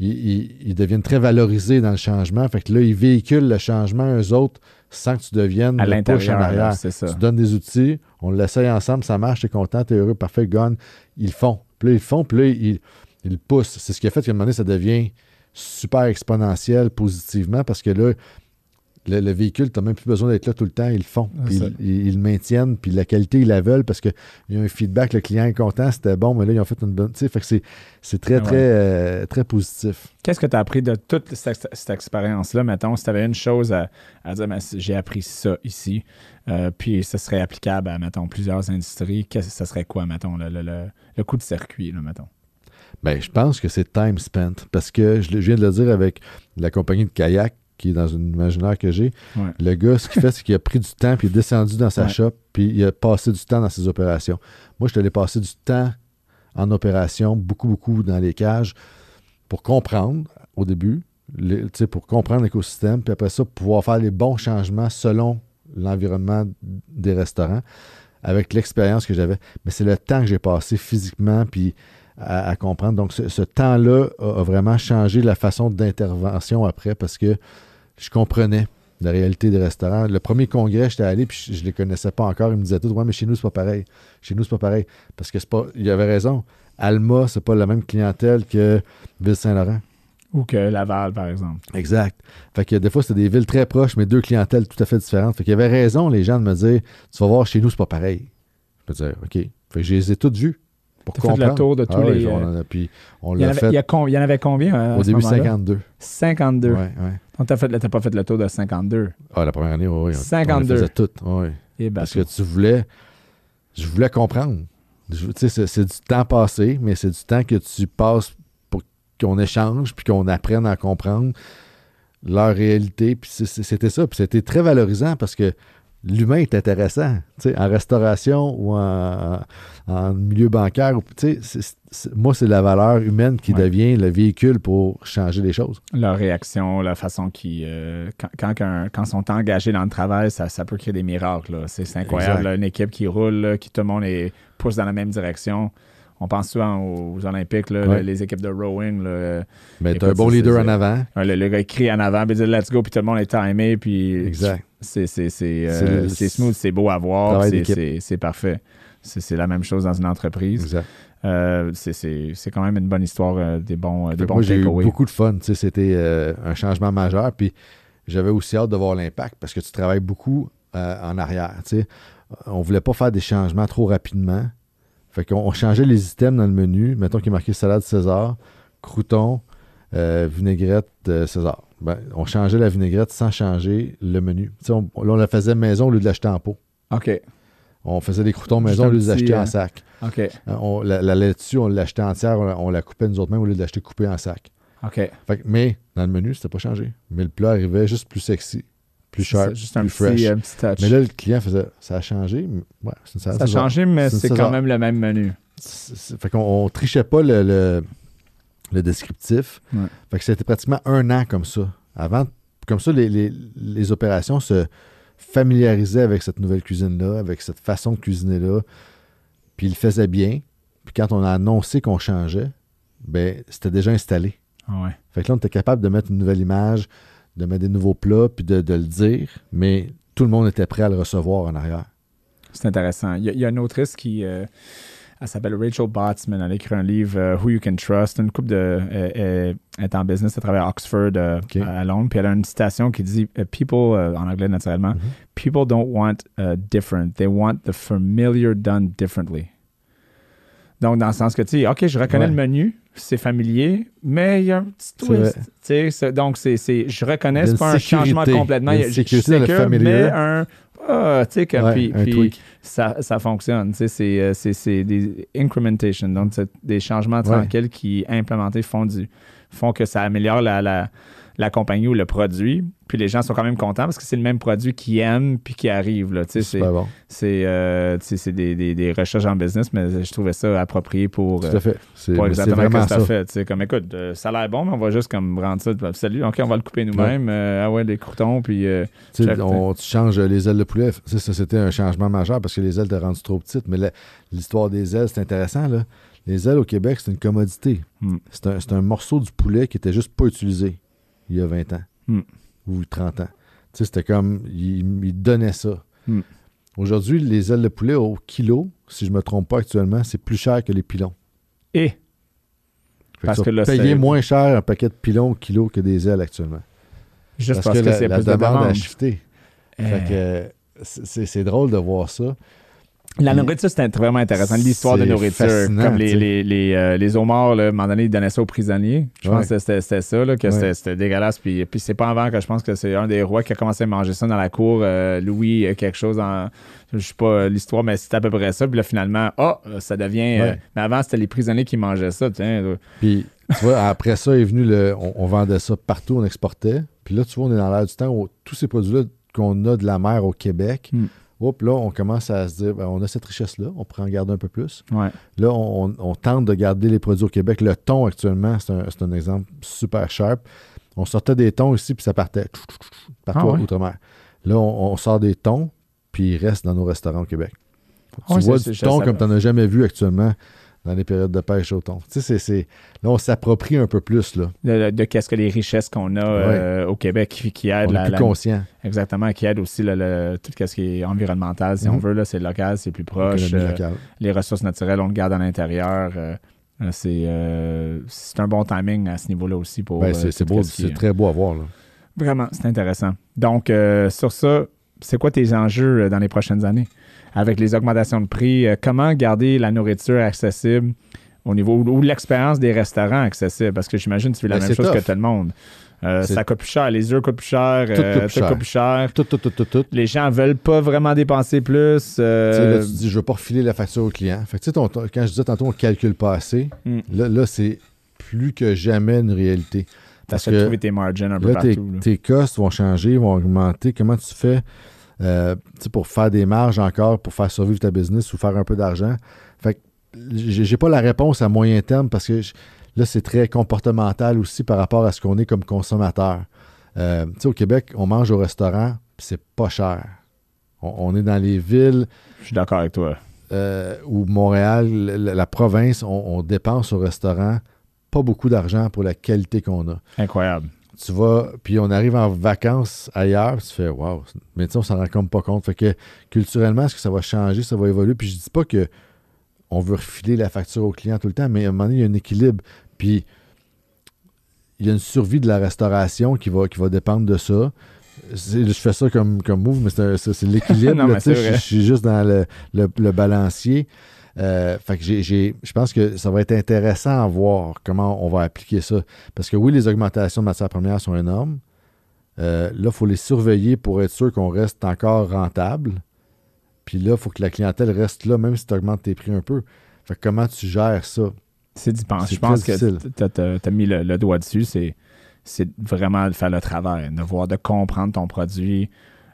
ils, ils- ils deviennent très valorisés dans le changement. Fait que là, ils véhiculent le changement, eux autres, sans que tu deviennent À le push en l'intérieur, arrière. c'est ça. Tu donnes des outils, on l'essaye ensemble, ça marche, t'es content, t'es heureux, parfait, gone. Ils le font. Puis là, ils le font, puis là, ils, ils le poussent. C'est ce qui a fait qu'à un moment donné, ça devient super exponentiel positivement parce que là, le, le véhicule, tu n'as même plus besoin d'être là tout le temps, ils le font. Ah, Puis ça. ils, le maintiennent, puis la qualité, ils la veulent parce qu'il y a un feedback, le client est content, c'était bon, mais là, ils ont fait une bonne. Tu sais, c'est, très, Ouais. très, euh, très positif. Qu'est-ce que tu as appris de toute cette, cette expérience-là, mettons, si tu avais une chose à, à dire, mais j'ai appris ça ici, euh, puis ce serait applicable à, mettons, plusieurs industries, ça serait quoi, mettons, le, le- le- le coup de circuit, là, mettons? Ben, je pense que c'est time spent parce que je viens de le dire avec la compagnie de kayak qui est dans une imaginaire que j'ai. Ouais. Le gars, ce qu'il fait, c'est qu'il a pris du temps, puis il est descendu dans sa Ouais. shop, puis il a passé du temps dans ses opérations. Moi, je suis allé passer du temps en opération, beaucoup, beaucoup dans les cages, pour comprendre au début, les- pour comprendre l'écosystème, puis après ça, pouvoir faire les bons changements selon l'environnement des restaurants, avec l'expérience que j'avais. Mais c'est le temps que j'ai passé physiquement, puis à, à comprendre. Donc, ce, ce temps-là a, a vraiment changé la façon d'intervention après, parce que je comprenais la réalité des restaurants. Le premier congrès, j'étais allé, puis je ne les connaissais pas encore. Ils me disaient tous, ouais, mais chez nous, c'est pas pareil. Chez nous, c'est pas pareil. Parce que c'est pas. Il avait raison. Alma, c'est pas la même clientèle que Ville-Saint-Laurent. Ou que Laval, par exemple. Exact. Fait que des fois, c'était des villes très proches, mais deux clientèles tout à fait différentes. Fait qu'il y avait raison, les gens, de me dire Tu vas voir, chez nous, c'est pas pareil. Je me disais, OK. Fait que je les ai toutes vues. Pour fait le tour de tous Ah oui, les, on euh, a- puis on Il y, en l'a avait, fait il y a com- il y en avait combien euh, à au ce début moment-là? 52. 52. Ouais, ouais. Donc, t'as pas fait le tour de 52. Ah, la première année, oui. oui. On- 52. On les faisait toutes. oui. Et ben, Parce que tu voulais. Je voulais comprendre. Tu c'est, du temps passé, mais c'est du temps que tu passes pour qu'on échange, puis qu'on apprenne à comprendre leur réalité. Puis c'était ça. Puis c'était très valorisant parce que l'humain est intéressant. En restauration ou en, en milieu bancaire. ou- moi, c'est la valeur humaine qui Ouais. devient le véhicule pour changer les choses. leur réaction, la façon qu'ils. euh, quand, quand, quand ils sont engagés dans le travail, ça, ça peut créer des miracles. là. C'est, incroyable. Là. une équipe qui roule, là, qui tout le monde est, pousse dans la même direction. On pense souvent aux, Olympiques, là, Ouais. les équipes de rowing. là, Mais tu as Écoute, un bon leader en avant. le, le gars crie en avant, puis il dit let's go, puis tout le monde est timé, puis Exact. C'est, euh, c'est smooth, c'est beau à voir, c'est, parfait. C'est, la même chose dans une entreprise. Euh, c'est, quand même une bonne histoire, euh, des bons, des bons moi, j'ai eu takeaways. beaucoup de fun. C'était un changement majeur. Puis j'avais aussi hâte de voir l'impact parce que tu travailles beaucoup en arrière. tu sais. On voulait pas faire des changements trop rapidement. Fait qu'on on changeait les items dans le menu. Mettons qu'il est marqué salade César, crouton, vinaigrette César. Ben, on changeait la vinaigrette sans changer le menu. On, là, on la faisait maison au lieu de l'acheter en pot. OK. On faisait des croutons maison au lieu de les acheter euh, en sac. OK. Hein, on- la, la laitue, on l'achetait entière, on, la- on la coupait nous autres mêmes au lieu de l'acheter coupée en sac. OK. Fait que- mais dans le menu, c'était pas changé. Mais le plat arrivait juste plus sexy, plus sharp, juste un plus petit, fresh. un petit touch. mais là, le client faisait ça a changé. mais- Ouais, ça a changé, mais C'est quand même le même menu. C'est- Fait qu'on on trichait pas le, le, le descriptif. Ouais. Fait que c'était pratiquement un an comme ça. Avant, comme ça, les, les- les opérations se familiarisaient avec cette nouvelle cuisine-là, avec cette façon de cuisiner-là. Puis ils le faisaient bien. Puis quand on a annoncé qu'on changeait, ben c'était déjà installé. Ah ouais. Fait que là, on était capable de mettre une nouvelle image, de mettre des nouveaux plats, puis de, de le dire, mais tout le monde était prêt à le recevoir en arrière. C'est intéressant. Il y, a, il y a une autrice qui euh, elle s'appelle Rachel Botsman. Elle a écrit un livre, euh, Who You Can Trust. Une couple de. Elle, elle est en business à travers Oxford euh, à Londres. Puis elle a une citation qui dit euh, People, euh, en anglais naturellement, Mhm. People don't want uh, different. They want the familiar done differently. Donc, dans le sens que, tu sais, OK, je reconnais Ouais. le menu, c'est familier, mais il y a un petit twist. donc, c'est, je reconnais, c'est pas un changement complètement. Il y a je- suis sécure, familier. mais un. Ah, tu sais, Ouais, puis, ça, ça fonctionne. Tu sais, c'est, euh, des incrementation, donc c'est des changements tranquilles qui, implémentés, font, du, font que ça améliore la, la, la compagnie ou le produit. Puis les gens sont quand même contents parce que c'est le même produit qu'ils aiment puis qui arrive. Là, c'est, Super bon. c'est, euh, c'est des, des- des recherches en business, mais je trouvais ça approprié pour, Tout euh, à fait. C'est pour mais c'est exactement ce que ça. fait. Comme écoute, euh, ça a l'air bon, mais on va juste comme rendre ça. Salut, ok, on va le couper nous-mêmes. Euh, ah ouais, les croutons, puis. euh, on, tu changes les ailes de poulet. Ça, ça, c'était un changement majeur parce que les ailes étaient rendues trop petites. Mais la- l'histoire des ailes, c'est intéressant. Là. Les ailes au Québec, c'est une commodité. Hmm. C'est un, c'est un morceau du poulet qui était juste pas utilisé il y a 20 ans Hmm. Ou 30 ans. Tu sais, c'était comme, il, il donnait ça. Hmm. Aujourd'hui, les ailes de poulet au kilo, si je me trompe pas actuellement, c'est plus cher que les pilons. Et? Fait Parce que là, payer moins cher un paquet de pilons au kilo que des ailes actuellement. juste parce, que, la, c'est la plus de demande a demande. shifté. Euh, Fait que c'est c'est drôle de voir ça. La nourriture, c'était vraiment intéressant. L'histoire de nourriture. Comme les, les, les, euh, les homards, là, à un moment donné, ils donnaient ça aux prisonniers. Je Ouais. pense que c'était ça, là, que Ouais. c'était- dégueulasse. Puis, puis c'est pas avant que je pense que c'est un des rois qui a commencé à manger ça dans la cour. euh, Louis, euh, quelque chose en. Je sais pas l'histoire, mais c'était à peu près ça. Puis là, finalement, ah, ça devient. euh, mais avant, c'était les prisonniers qui mangeaient ça. Tiens. Puis, tu vois, après ça est venu le. On, on vendait ça partout, on exportait. Puis là, tu vois, on est dans l'air du temps où tous ces produits-là qu'on a de la mer au Québec, Hmm. Hop, là, on commence à se dire, ben, on a cette richesse-là, on pourrait en garder un peu plus. Ouais. Là, on, tente de garder les produits au Québec. Le thon, actuellement, c'est un, exemple super sharp. On sortait des thons ici, puis ça partait partout Ah ouais? outre-mer. Là, on, on sort des thons, puis ils restent dans nos restaurants au Québec. Tu Ouais, vois du thon comme tu n'en as jamais vu actuellement dans les périodes de pêche au thon. Tu sais, c'est- là, on s'approprie un peu plus. Là. De, de qu'est-ce que les richesses qu'on a euh, au Québec qui, qui aident On la, est plus la- conscient. Exactement, qui aide aussi le, le- tout ce qui est environnemental, si Mhm. on veut. là, C'est local, c'est plus proche. Euh, les ressources naturelles, on le garde à l'intérieur. euh, c'est c'est un bon timing à ce niveau-là aussi pour. Ben, c'est beau, c'est est- très beau à voir. Là. Vraiment, c'est intéressant. Donc, sur ça, c'est quoi tes enjeux dans les prochaines années? Avec les augmentations de prix, euh, comment garder la nourriture accessible au niveau ou l'expérience des restaurants accessible? Parce que j'imagine que tu fais la Ben, même chose que tout le monde. Euh, ça coûte plus cher, les œufs coûtent plus cher, Tout euh, coûte plus cher. coûte plus cher. Tout, tout, tout, tout, tout. Les gens veulent pas vraiment dépenser plus. euh, là, tu dis, je ne veux pas refiler la facture au client. Fait que, ton- ton- quand je disais tantôt, on ne calcule pas assez, Mm. là, là c'est plus que jamais une réalité. Parce que trouver tes margins un peu Là, tes, partout. là. tes costs vont changer, vont augmenter. Comment tu fais euh, pour faire des marges encore, pour faire survivre ta business ou faire un peu d'argent? Fait que j'ai pas la réponse à moyen terme parce que je- là, c'est très comportemental aussi par rapport à ce qu'on est comme consommateur. Euh, au Québec, on mange au restaurant, c'est pas cher. On, on est dans les villes Je suis d'accord avec toi. euh, ou Montréal, la, la province, on, on dépense au restaurant pas beaucoup d'argent pour la qualité qu'on a. Incroyable. Tu vas, puis on arrive en vacances ailleurs, puis tu fais waouh, mais tu sais, on s'en rend comme pas compte. Fait que culturellement, est-ce que ça va changer, ça va évoluer? Puis je dis pas que on veut refiler la facture au client tout le temps, mais à un moment donné, il y a un équilibre. Puis il y a une survie de la restauration qui va, qui va dépendre de ça. Je fais ça comme, comme move, mais c'est l'équilibre. Je, suis juste dans le, le- le balancier. Euh, fait que j'ai- je pense que ça va être intéressant à voir comment on va appliquer ça. Parce que oui, les augmentations de matières premières sont énormes. Euh, là, il faut les surveiller pour être sûr qu'on reste encore rentable. Puis là, il faut que la clientèle reste là, même si tu augmentes tes prix un peu. Fait que comment tu gères ça? C'est. C'est Je pense très que difficile. tu as, mis le, le doigt dessus. C'est c'est vraiment de faire le travail, de voir, de comprendre ton produit,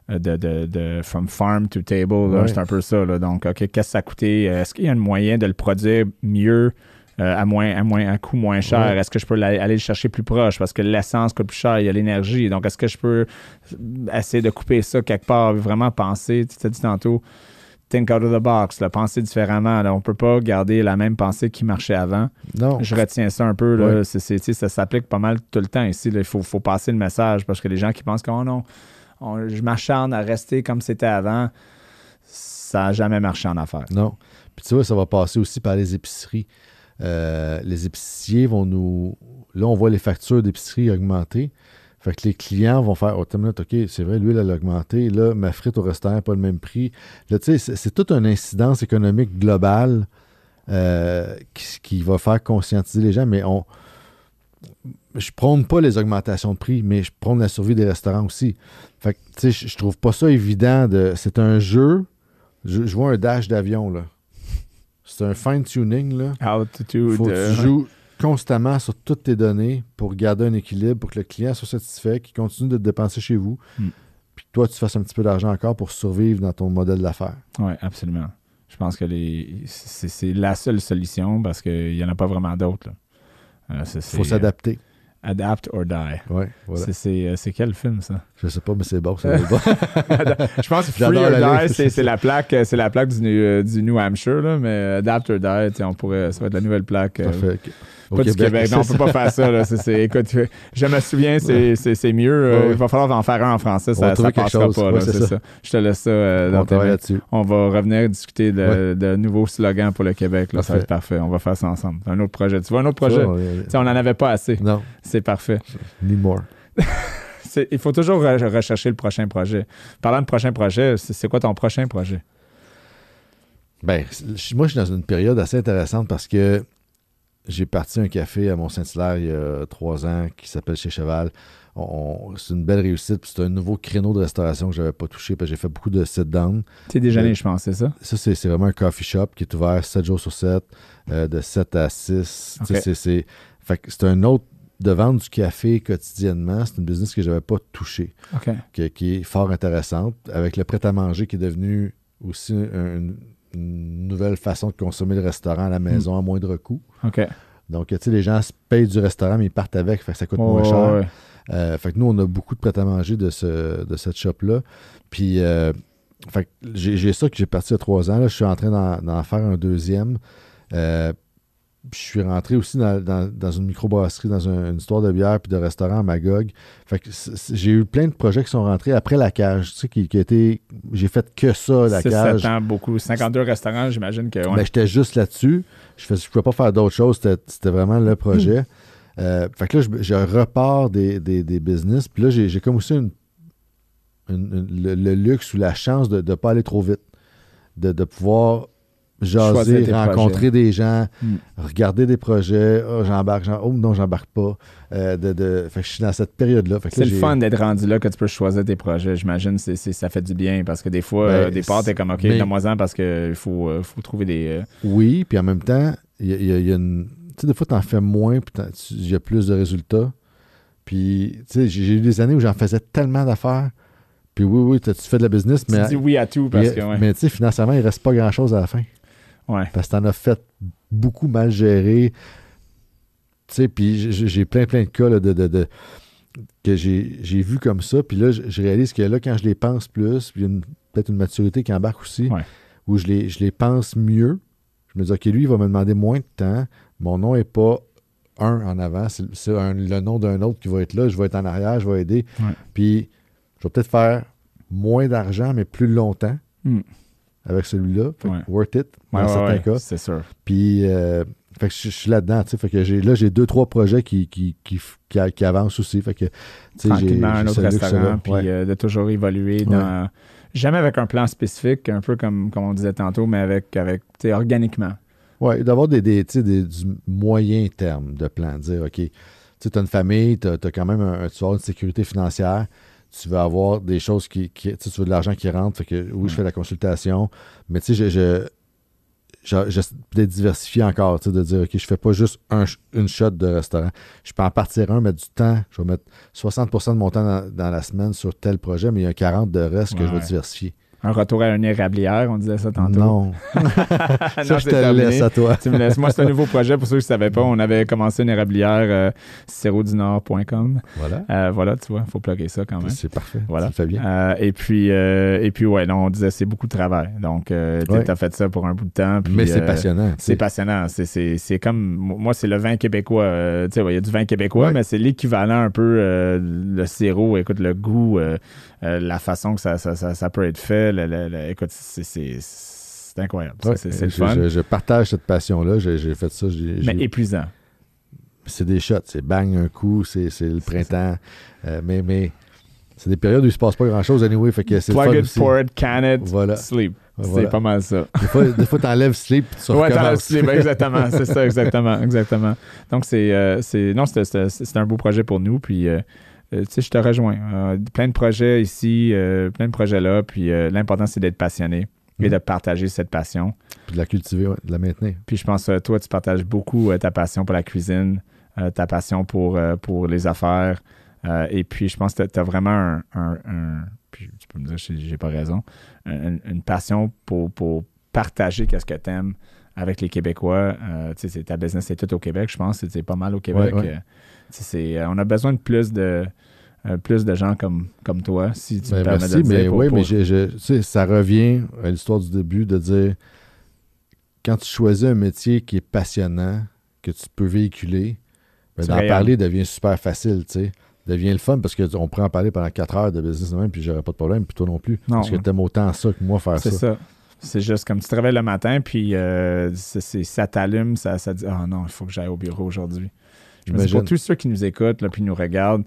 de, de, de from farm to table. là. C'est un peu ça. là. Donc, OK, qu'est-ce que ça a coûté? Est-ce qu'il y a un moyen de le produire mieux? euh, à, moins, à, moins, à coût moins cher? Est-ce que je peux aller le chercher plus proche? Parce que l'essence coûte plus cher, il y a l'énergie. Donc, est-ce que je peux essayer de couper ça quelque part? Vraiment penser, tu t'as dit tantôt, think out of the box, là, penser différemment. Là. On ne peut pas garder la même pensée qui marchait avant. Non. Je retiens ça un peu. Là. C'est- c'est- ça s'applique pas mal tout le temps ici. Il faut, faut passer le message parce que les gens qui pensent que oh non, je m'acharne à rester comme c'était avant, ça n'a jamais marché en affaires. Non. Puis tu vois, ça va passer aussi par les épiceries. Euh, les épiciers vont nous. Là, on voit les factures d'épicerie augmenter. Fait que les clients vont faire Oh, OK, c'est vrai, l'huile, elle a augmenté. Là, ma frite au restaurant n'a pas le même prix. Là, tu sais, c'est, toute une incidence économique globale euh, qui, qui va faire conscientiser les gens. Mais on. Je prône pas les augmentations de prix, mais je prône la survie des restaurants aussi. Fait que, tu sais, je, trouve pas ça évident de. C'est un jeu. Je, je vois un dash d'avion, là. C'est un fine-tuning, là. Altitude. Faut que euh, tu joues constamment sur toutes tes données pour garder un équilibre, pour que le client soit satisfait, qu'il continue de dépenser chez vous, Mm. puis que toi, tu fasses un petit peu d'argent encore pour survivre dans ton modèle d'affaires. Oui, absolument. Je pense que les, c'est, la seule solution parce qu'il n'y en a pas vraiment d'autres. Euh, Il c'est, faut s'adapter. Adapt or die. Ouais, voilà. C'est, c'est, euh, c'est quel film, ça? Je sais pas, mais c'est bon. c'est bon. Je pense que Free or Die, c'est, la plaque, euh, c'est la plaque du, New- euh, du New Hampshire, là, mais Adapt or Die, on pourrait, ça va être la nouvelle plaque. euh, Parfait. Au Pas du Québec. Non, on peut pas faire ça. Là. Écoute, je me souviens, c'est, mieux. euh, Ouais, ouais. Il va falloir en faire un en français. Ça, ça passera chose. pas. Ouais, là, ça. Je te laisse ça euh, dans On tes là-dessus. On va revenir discuter de, nouveaux slogans pour le Québec. Là. Ça va être parfait. On va faire ça ensemble. Un autre projet. Tu vois, un autre projet? On n'en avait pas assez. Non, C'est parfait. need more. Il faut toujours re- rechercher le prochain projet. Parlant de prochain projet, c'est, quoi ton prochain projet? Ben, moi, je suis dans une période assez intéressante parce que j'ai parti un café à Mont-Saint-Hilaire il y a trois ans qui s'appelle Chez Cheval. C'est une belle réussite. puis C'est un nouveau créneau de restauration que je n'avais pas touché. parce que J'ai fait beaucoup de sit-down. C'est déjeuner, je pense, c'est ça? Ça, c'est vraiment un coffee shop qui est ouvert 7 jours sur 7, euh, de 7 à 6. Tu sais, Ok. c'est- c'est un autre de vendre du café quotidiennement. C'est une business que je n'avais pas touché. OK. qui, qui est fort intéressante, avec le prêt-à-manger qui est devenu aussi un- une, une nouvelle façon de consommer le restaurant à la maison à moindre coût. OK. Donc, tu sais, les gens se payent du restaurant, mais ils partent avec, fait que ça coûte Oh, moins cher. ouais. Euh, fait que nous, on a beaucoup de prêt-à-manger de, ce, de cette shop-là. Puis, euh, fait que j'ai ça que j'ai parti il y a trois ans. Là. Je suis en train d'en d'en faire un deuxième. Euh, puis je suis rentré aussi dans, dans- dans une microbrasserie, dans un- une histoire de bière puis de restaurant à Magog. Fait que j'ai eu plein de projets qui sont rentrés après la cage. Tu sais, qui, été. J'ai fait que ça, la Six, cage. ans, beaucoup. 52 restaurants, j'imagine que. ouais. Ben, j'étais juste là-dessus. Je ne pouvais pas faire d'autres choses. C'était c'était vraiment le projet. Euh, fait que là, je, je repars des, des, des business. Puis là, j'ai j'ai comme aussi une- une- une- le, le luxe ou la chance de ne pas aller trop vite. De, de pouvoir jaser, rencontrer des gens, Mm. regarder des projets. Oh, j'embarque. Oh, non, j'embarque pas. Euh, de, de- fait que je suis dans cette période-là. Fait que C'est là, le j'ai- fun d'être rendu là que tu peux choisir tes projets. J'imagine c'est c'est- ça fait du bien parce que des fois, Ben, euh, au départ, t'es comme OK, mais- donne-moi-en parce qu'il faut, euh, faut trouver des. euh, Oui, puis en même temps, il y a, y y une. Tu sais, des fois, tu en fais moins, puis t'en- tu- il y a plus de résultats. Puis, tu sais, j'ai j'ai eu des années où j'en faisais tellement d'affaires. Puis oui, oui, tu fais de la business, tu mais. dis oui à tout parce mais, que. Ouais. mais tu sais, financièrement, il reste pas grand-chose à la fin. Ouais. Parce que t'en as fait beaucoup mal géré. Tu sais, puis j'ai- plein, plein de cas là, de, de- de- que j'ai vu comme ça. Puis là, je, réalise que là, quand je les pense plus, puis il y a une- peut-être une maturité qui embarque aussi, Ouais. où je les, je les pense mieux. Je me dis, OK, lui, il va me demander moins de temps. Mon nom n'est pas un en avant, c'est le nom d'un autre qui va être là. Je vais être en arrière, je vais aider. Ouais. Puis, je vais peut-être faire moins d'argent, mais plus longtemps Hmm. Avec celui-là. Ouais. Worth it, dans Ouais, certains ouais, cas. C'est sûr. Puis, euh, fait que je, je suis là-dedans, tu sais. Fait que j'ai, là, j'ai deux, trois projets qui, qui, qui, qui, qui avancent aussi. Fait que, tu sais, j'ai, Tranquillement, un autre restaurant, puis euh, de toujours évoluer dans. Jamais avec un plan spécifique, un peu comme, comme on disait tantôt, mais avec, avec tu sais, organiquement. Oui, d'avoir des, des, tu sais, des- du moyen terme de plan. Dire, OK, tu as une famille, tu as, quand même un, tu une sécurité financière, tu vas avoir des choses qui. qui tu veux de l'argent qui rentre. Fait que oui, je fais la consultation, mais tu sais, je. je je- j'essaie de diversifier encore, tu sais, de dire, OK, je fais pas juste un, une shot de restaurant. Je peux en partir un, mettre du temps. Je vais mettre 60 de mon temps dans, dans la semaine sur tel projet, mais il y a 40 de reste que je vais diversifier. Un retour à une érablière, on disait ça tantôt. Non, ça, non, je te terminé. laisse à toi. Tu me laisses. Moi, c'est un nouveau projet pour ceux qui ne savaient pas. On avait commencé une érablière euh, sirodunord.com. Voilà. Euh, voilà, tu vois, il faut plugger ça quand même. C'est parfait. Voilà. Ça fait bien. Euh, et puis, euh, et puis ouais, non, on disait c'est beaucoup de travail. Donc, tu Ouais. as fait ça pour un bout de temps. puis, mais c'est passionnant. C'est passionnant. C'est- comme, moi, c'est le vin québécois. tu sais, ouais, il y a du vin québécois, Ouais. mais c'est l'équivalent un peu, le sirop, écoute, le goût, euh, la façon que ça, ça, ça, ça peut être fait. le- le- le- écoute, c'est- incroyable. Ouais, c'est le je, fun, Je, je partage cette passion-là. J'ai fait ça. mais épuisant. C'est des shots. C'est bang un coup. C'est le printemps. Euh, mais mais c'est des périodes où il se passe pas grand-chose anyway. Fait que c'est le Plug fun it, aussi. pour it, can it, Voilà. sleep. C'est pas mal ça. Des fois, des fois t'enlèves sleep tu Ouais, recommences. sleep, exactement. C'est ça, exactement. exactement. Donc, c'est. euh, non, c'est- un beau projet pour nous. Puis, tu sais, je te rejoins. Euh, plein de projets ici, euh, plein de projets là. Puis, euh, l'important, c'est d'être passionné. et Mhm. de partager cette passion. Puis de la cultiver, ouais, de la maintenir. Puis je pense que toi, tu partages beaucoup euh, ta passion pour la cuisine, euh, ta passion pour, euh, pour les affaires. euh, et puis je pense que tu as vraiment un, un- un- Puis tu peux me dire si j'ai pas raison. un- une passion pour, pour partager qu'est-ce que tu aimes avec les Québécois. Euh, tu sais, c'est- ta business, c'est tout au Québec, je pense. C'est pas mal au Québec. Ouais, ouais. Euh, euh, on a besoin de plus de. Euh, plus de gens comme, comme toi, si tu me Ben, permets merci, de dire. mais pour- oui, pour- mais tu sais, ça revient à l'histoire du début de dire quand tu choisis un métier qui est passionnant, que tu peux véhiculer, ben, d'en parler devient super facile, tu sais. Devient le fun parce qu'on pourrait en parler pendant 4 heures de business même, puis j'aurais pas de problème, puis toi non plus. Non, parce que t'aimes autant ça que moi faire C'est ça. ça. C'est juste comme tu te réveilles le matin, puis euh, ça t'allume, ça, ça dit Ah non, il faut que j'aille au bureau aujourd'hui. Je me dis pour tous ceux qui nous écoutent, là, puis nous regardent,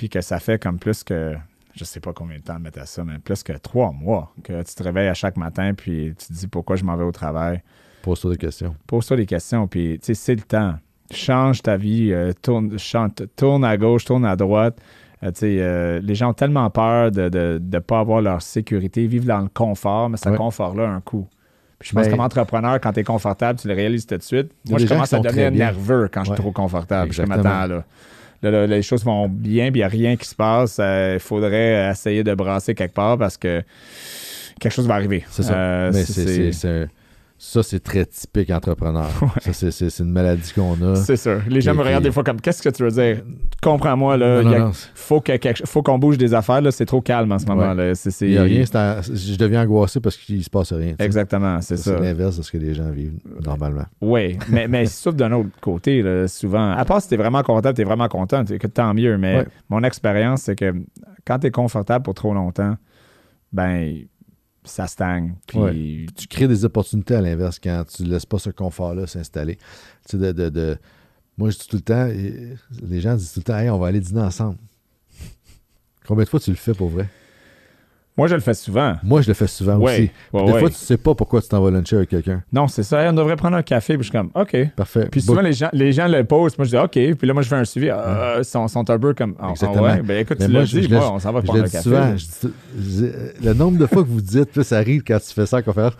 puis que ça fait comme plus que, je sais pas combien de temps de mettre à ça, mais plus que trois mois, que tu te réveilles à chaque matin, puis tu te dis pourquoi je m'en vais au travail. Pose-toi des questions. Pose-toi des questions, puis tu sais, c'est le temps. Change ta vie, euh, tourne, chante- tourne à gauche, tourne à droite. Euh, euh, les gens ont tellement peur de ne de, pas avoir leur sécurité, vivre dans le confort, mais ce Ouais. confort-là a un coût. Puis je pense Ben- comme entrepreneur, quand tu es confortable, tu le réalises tout de suite. Moi, je commence à devenir nerveux quand je suis trop confortable. Je me Exactement. attends là. Là, là, les choses vont bien, puis il n'y a rien qui se passe. Euh, Il faudrait essayer de brasser quelque part parce que quelque chose va arriver. C'est ça. Euh, c'est- c'est- c'est- c'est- c'est ça, c'est très typique entrepreneur. Ouais. Ça, c'est- c'est c'est une maladie qu'on a. C'est sûr. Les gens me regardent des fois comme qu'est-ce que tu veux dire? Comprends-moi, là. Non, non, a- c'est- faut que quelque- faut qu'on bouge des affaires là, c'est trop calme en ce moment là. C'est c'est- Il y a rien, c'est en- je deviens angoissé parce qu'il se passe rien. Exactement, c'est C'est ça. l'inverse de ce que les gens vivent normalement. Oui, mais mais sauf d'un autre côté là, souvent. À part si t'es vraiment confortable, t'es vraiment content, que tant mieux. Mais Ouais. mon expérience c'est que quand t'es confortable pour trop longtemps, ben ça stagne. Puis. Tu crées des opportunités à l'inverse quand tu laisses pas ce confort-là s'installer. Tu sais, de, de- de- Moi, je dis tout le temps, les gens disent tout le temps, hey, on va aller dîner ensemble. Combien de fois tu le fais pour vrai? Moi je le fais souvent. Moi, je le fais souvent Ouais, aussi. ouais, des ouais. fois, tu sais pas pourquoi tu t'en vas luncher avec quelqu'un. Non, c'est ça. Hey, on devrait prendre un café. Puis je suis comme OK. Parfait. Puis souvent, les gens, les gens le posent. Moi, je dis OK. Puis là, moi, je fais un suivi. Ah, Ils sont, sont un peu comme. Ah Exactement. Ben écoute, Mais tu l'as dit. je le- Moi, on s'en va prendre le un café. souvent. je dis- je- le nombre de fois que vous dites, puis ça rit quand tu fais ça en conférence.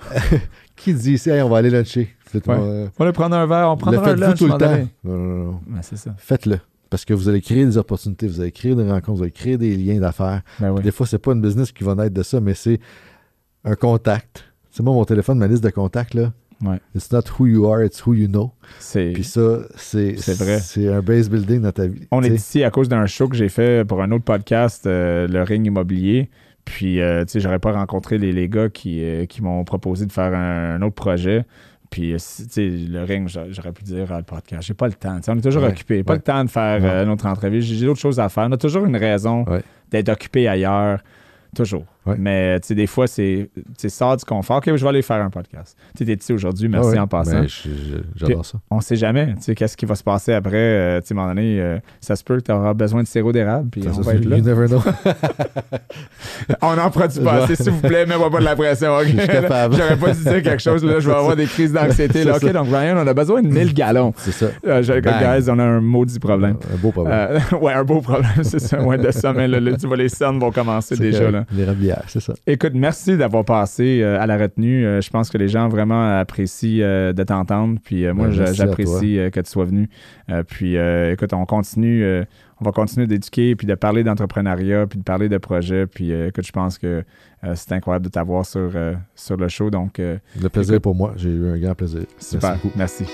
Qui dit ici, Hey, on va aller luncher? Euh, On va aller prendre un verre. On le prendra un faites-vous lunch. tout le à un moment temps? Non, non, non. C'est ça. Faites-le. Parce que vous allez créer des opportunités, vous allez créer des rencontres, vous allez créer des liens d'affaires. Ben oui. Des fois, c'est pas une business qui va naître de ça, mais c'est un contact. C'est moi, mon téléphone, ma liste de contacts, là. Ouais. It's not who you are, it's who you know. Puis ça, c'est vrai. C'est un base building dans ta vie. On est ici à cause d'un show que j'ai fait pour un autre podcast, euh, le Ring Immobilier. Puis, euh, tu sais, j'aurais pas rencontré les, les gars qui, euh, qui m'ont proposé de faire un, un autre projet. Puis, euh, le Ring, j'a- j'aurais pu dire ah, le podcast. J'ai pas le temps. On est toujours Ouais, occupé. Pas ouais. le temps de faire euh, notre entrevue. J'ai j'ai d'autres choses à faire. On a toujours une raison Ouais. d'être occupé ailleurs. Toujours. Ouais. Mais, tu sais, des fois, c'est tu sais, sors du confort. OK, je vais aller faire un podcast. Tu sais, t'es ici aujourd'hui? Merci Ah ouais. en passant Ben, J'adore ça. on sait jamais, tu sais, qu'est-ce qui va se passer après. euh, tu sais, à un moment donné, euh, ça se peut que tu auras besoin de sirop d'érable, puis Ça, on va être là. you never know. On n'en produit pas assez, s'il vous plaît, mets-moi pas de la pression. ok? Je suis capable. J'aurais pas dû dire quelque chose, là, je vais avoir des crises d'anxiété. OK, ça. donc Ryan, on a besoin de 1000 gallons. c'est ça. Euh, je- guys, on a un maudit problème. Un beau problème. Euh, ouais, un beau problème, c'est ça. Ouais, de ça, mais là, tu vois, les scènes vont commencer déjà. que- Là. Les rabières, c'est ça. Écoute, merci d'avoir passé euh, à la retenue. Euh, je pense que les gens vraiment apprécient euh, de t'entendre. Puis moi, Ben, j'apprécie que tu sois venu. Puis écoute, on continue, on va continuer d'éduquer, puis de parler d'entrepreneuriat, puis de parler de projets. Puis écoute, je pense que c'est incroyable de t'avoir sur, sur le show. Donc, Le plaisir est pour moi. J'ai eu un grand plaisir. super. Merci.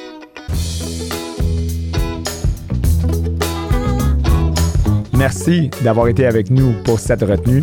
Merci d'avoir été avec nous pour cette retenue.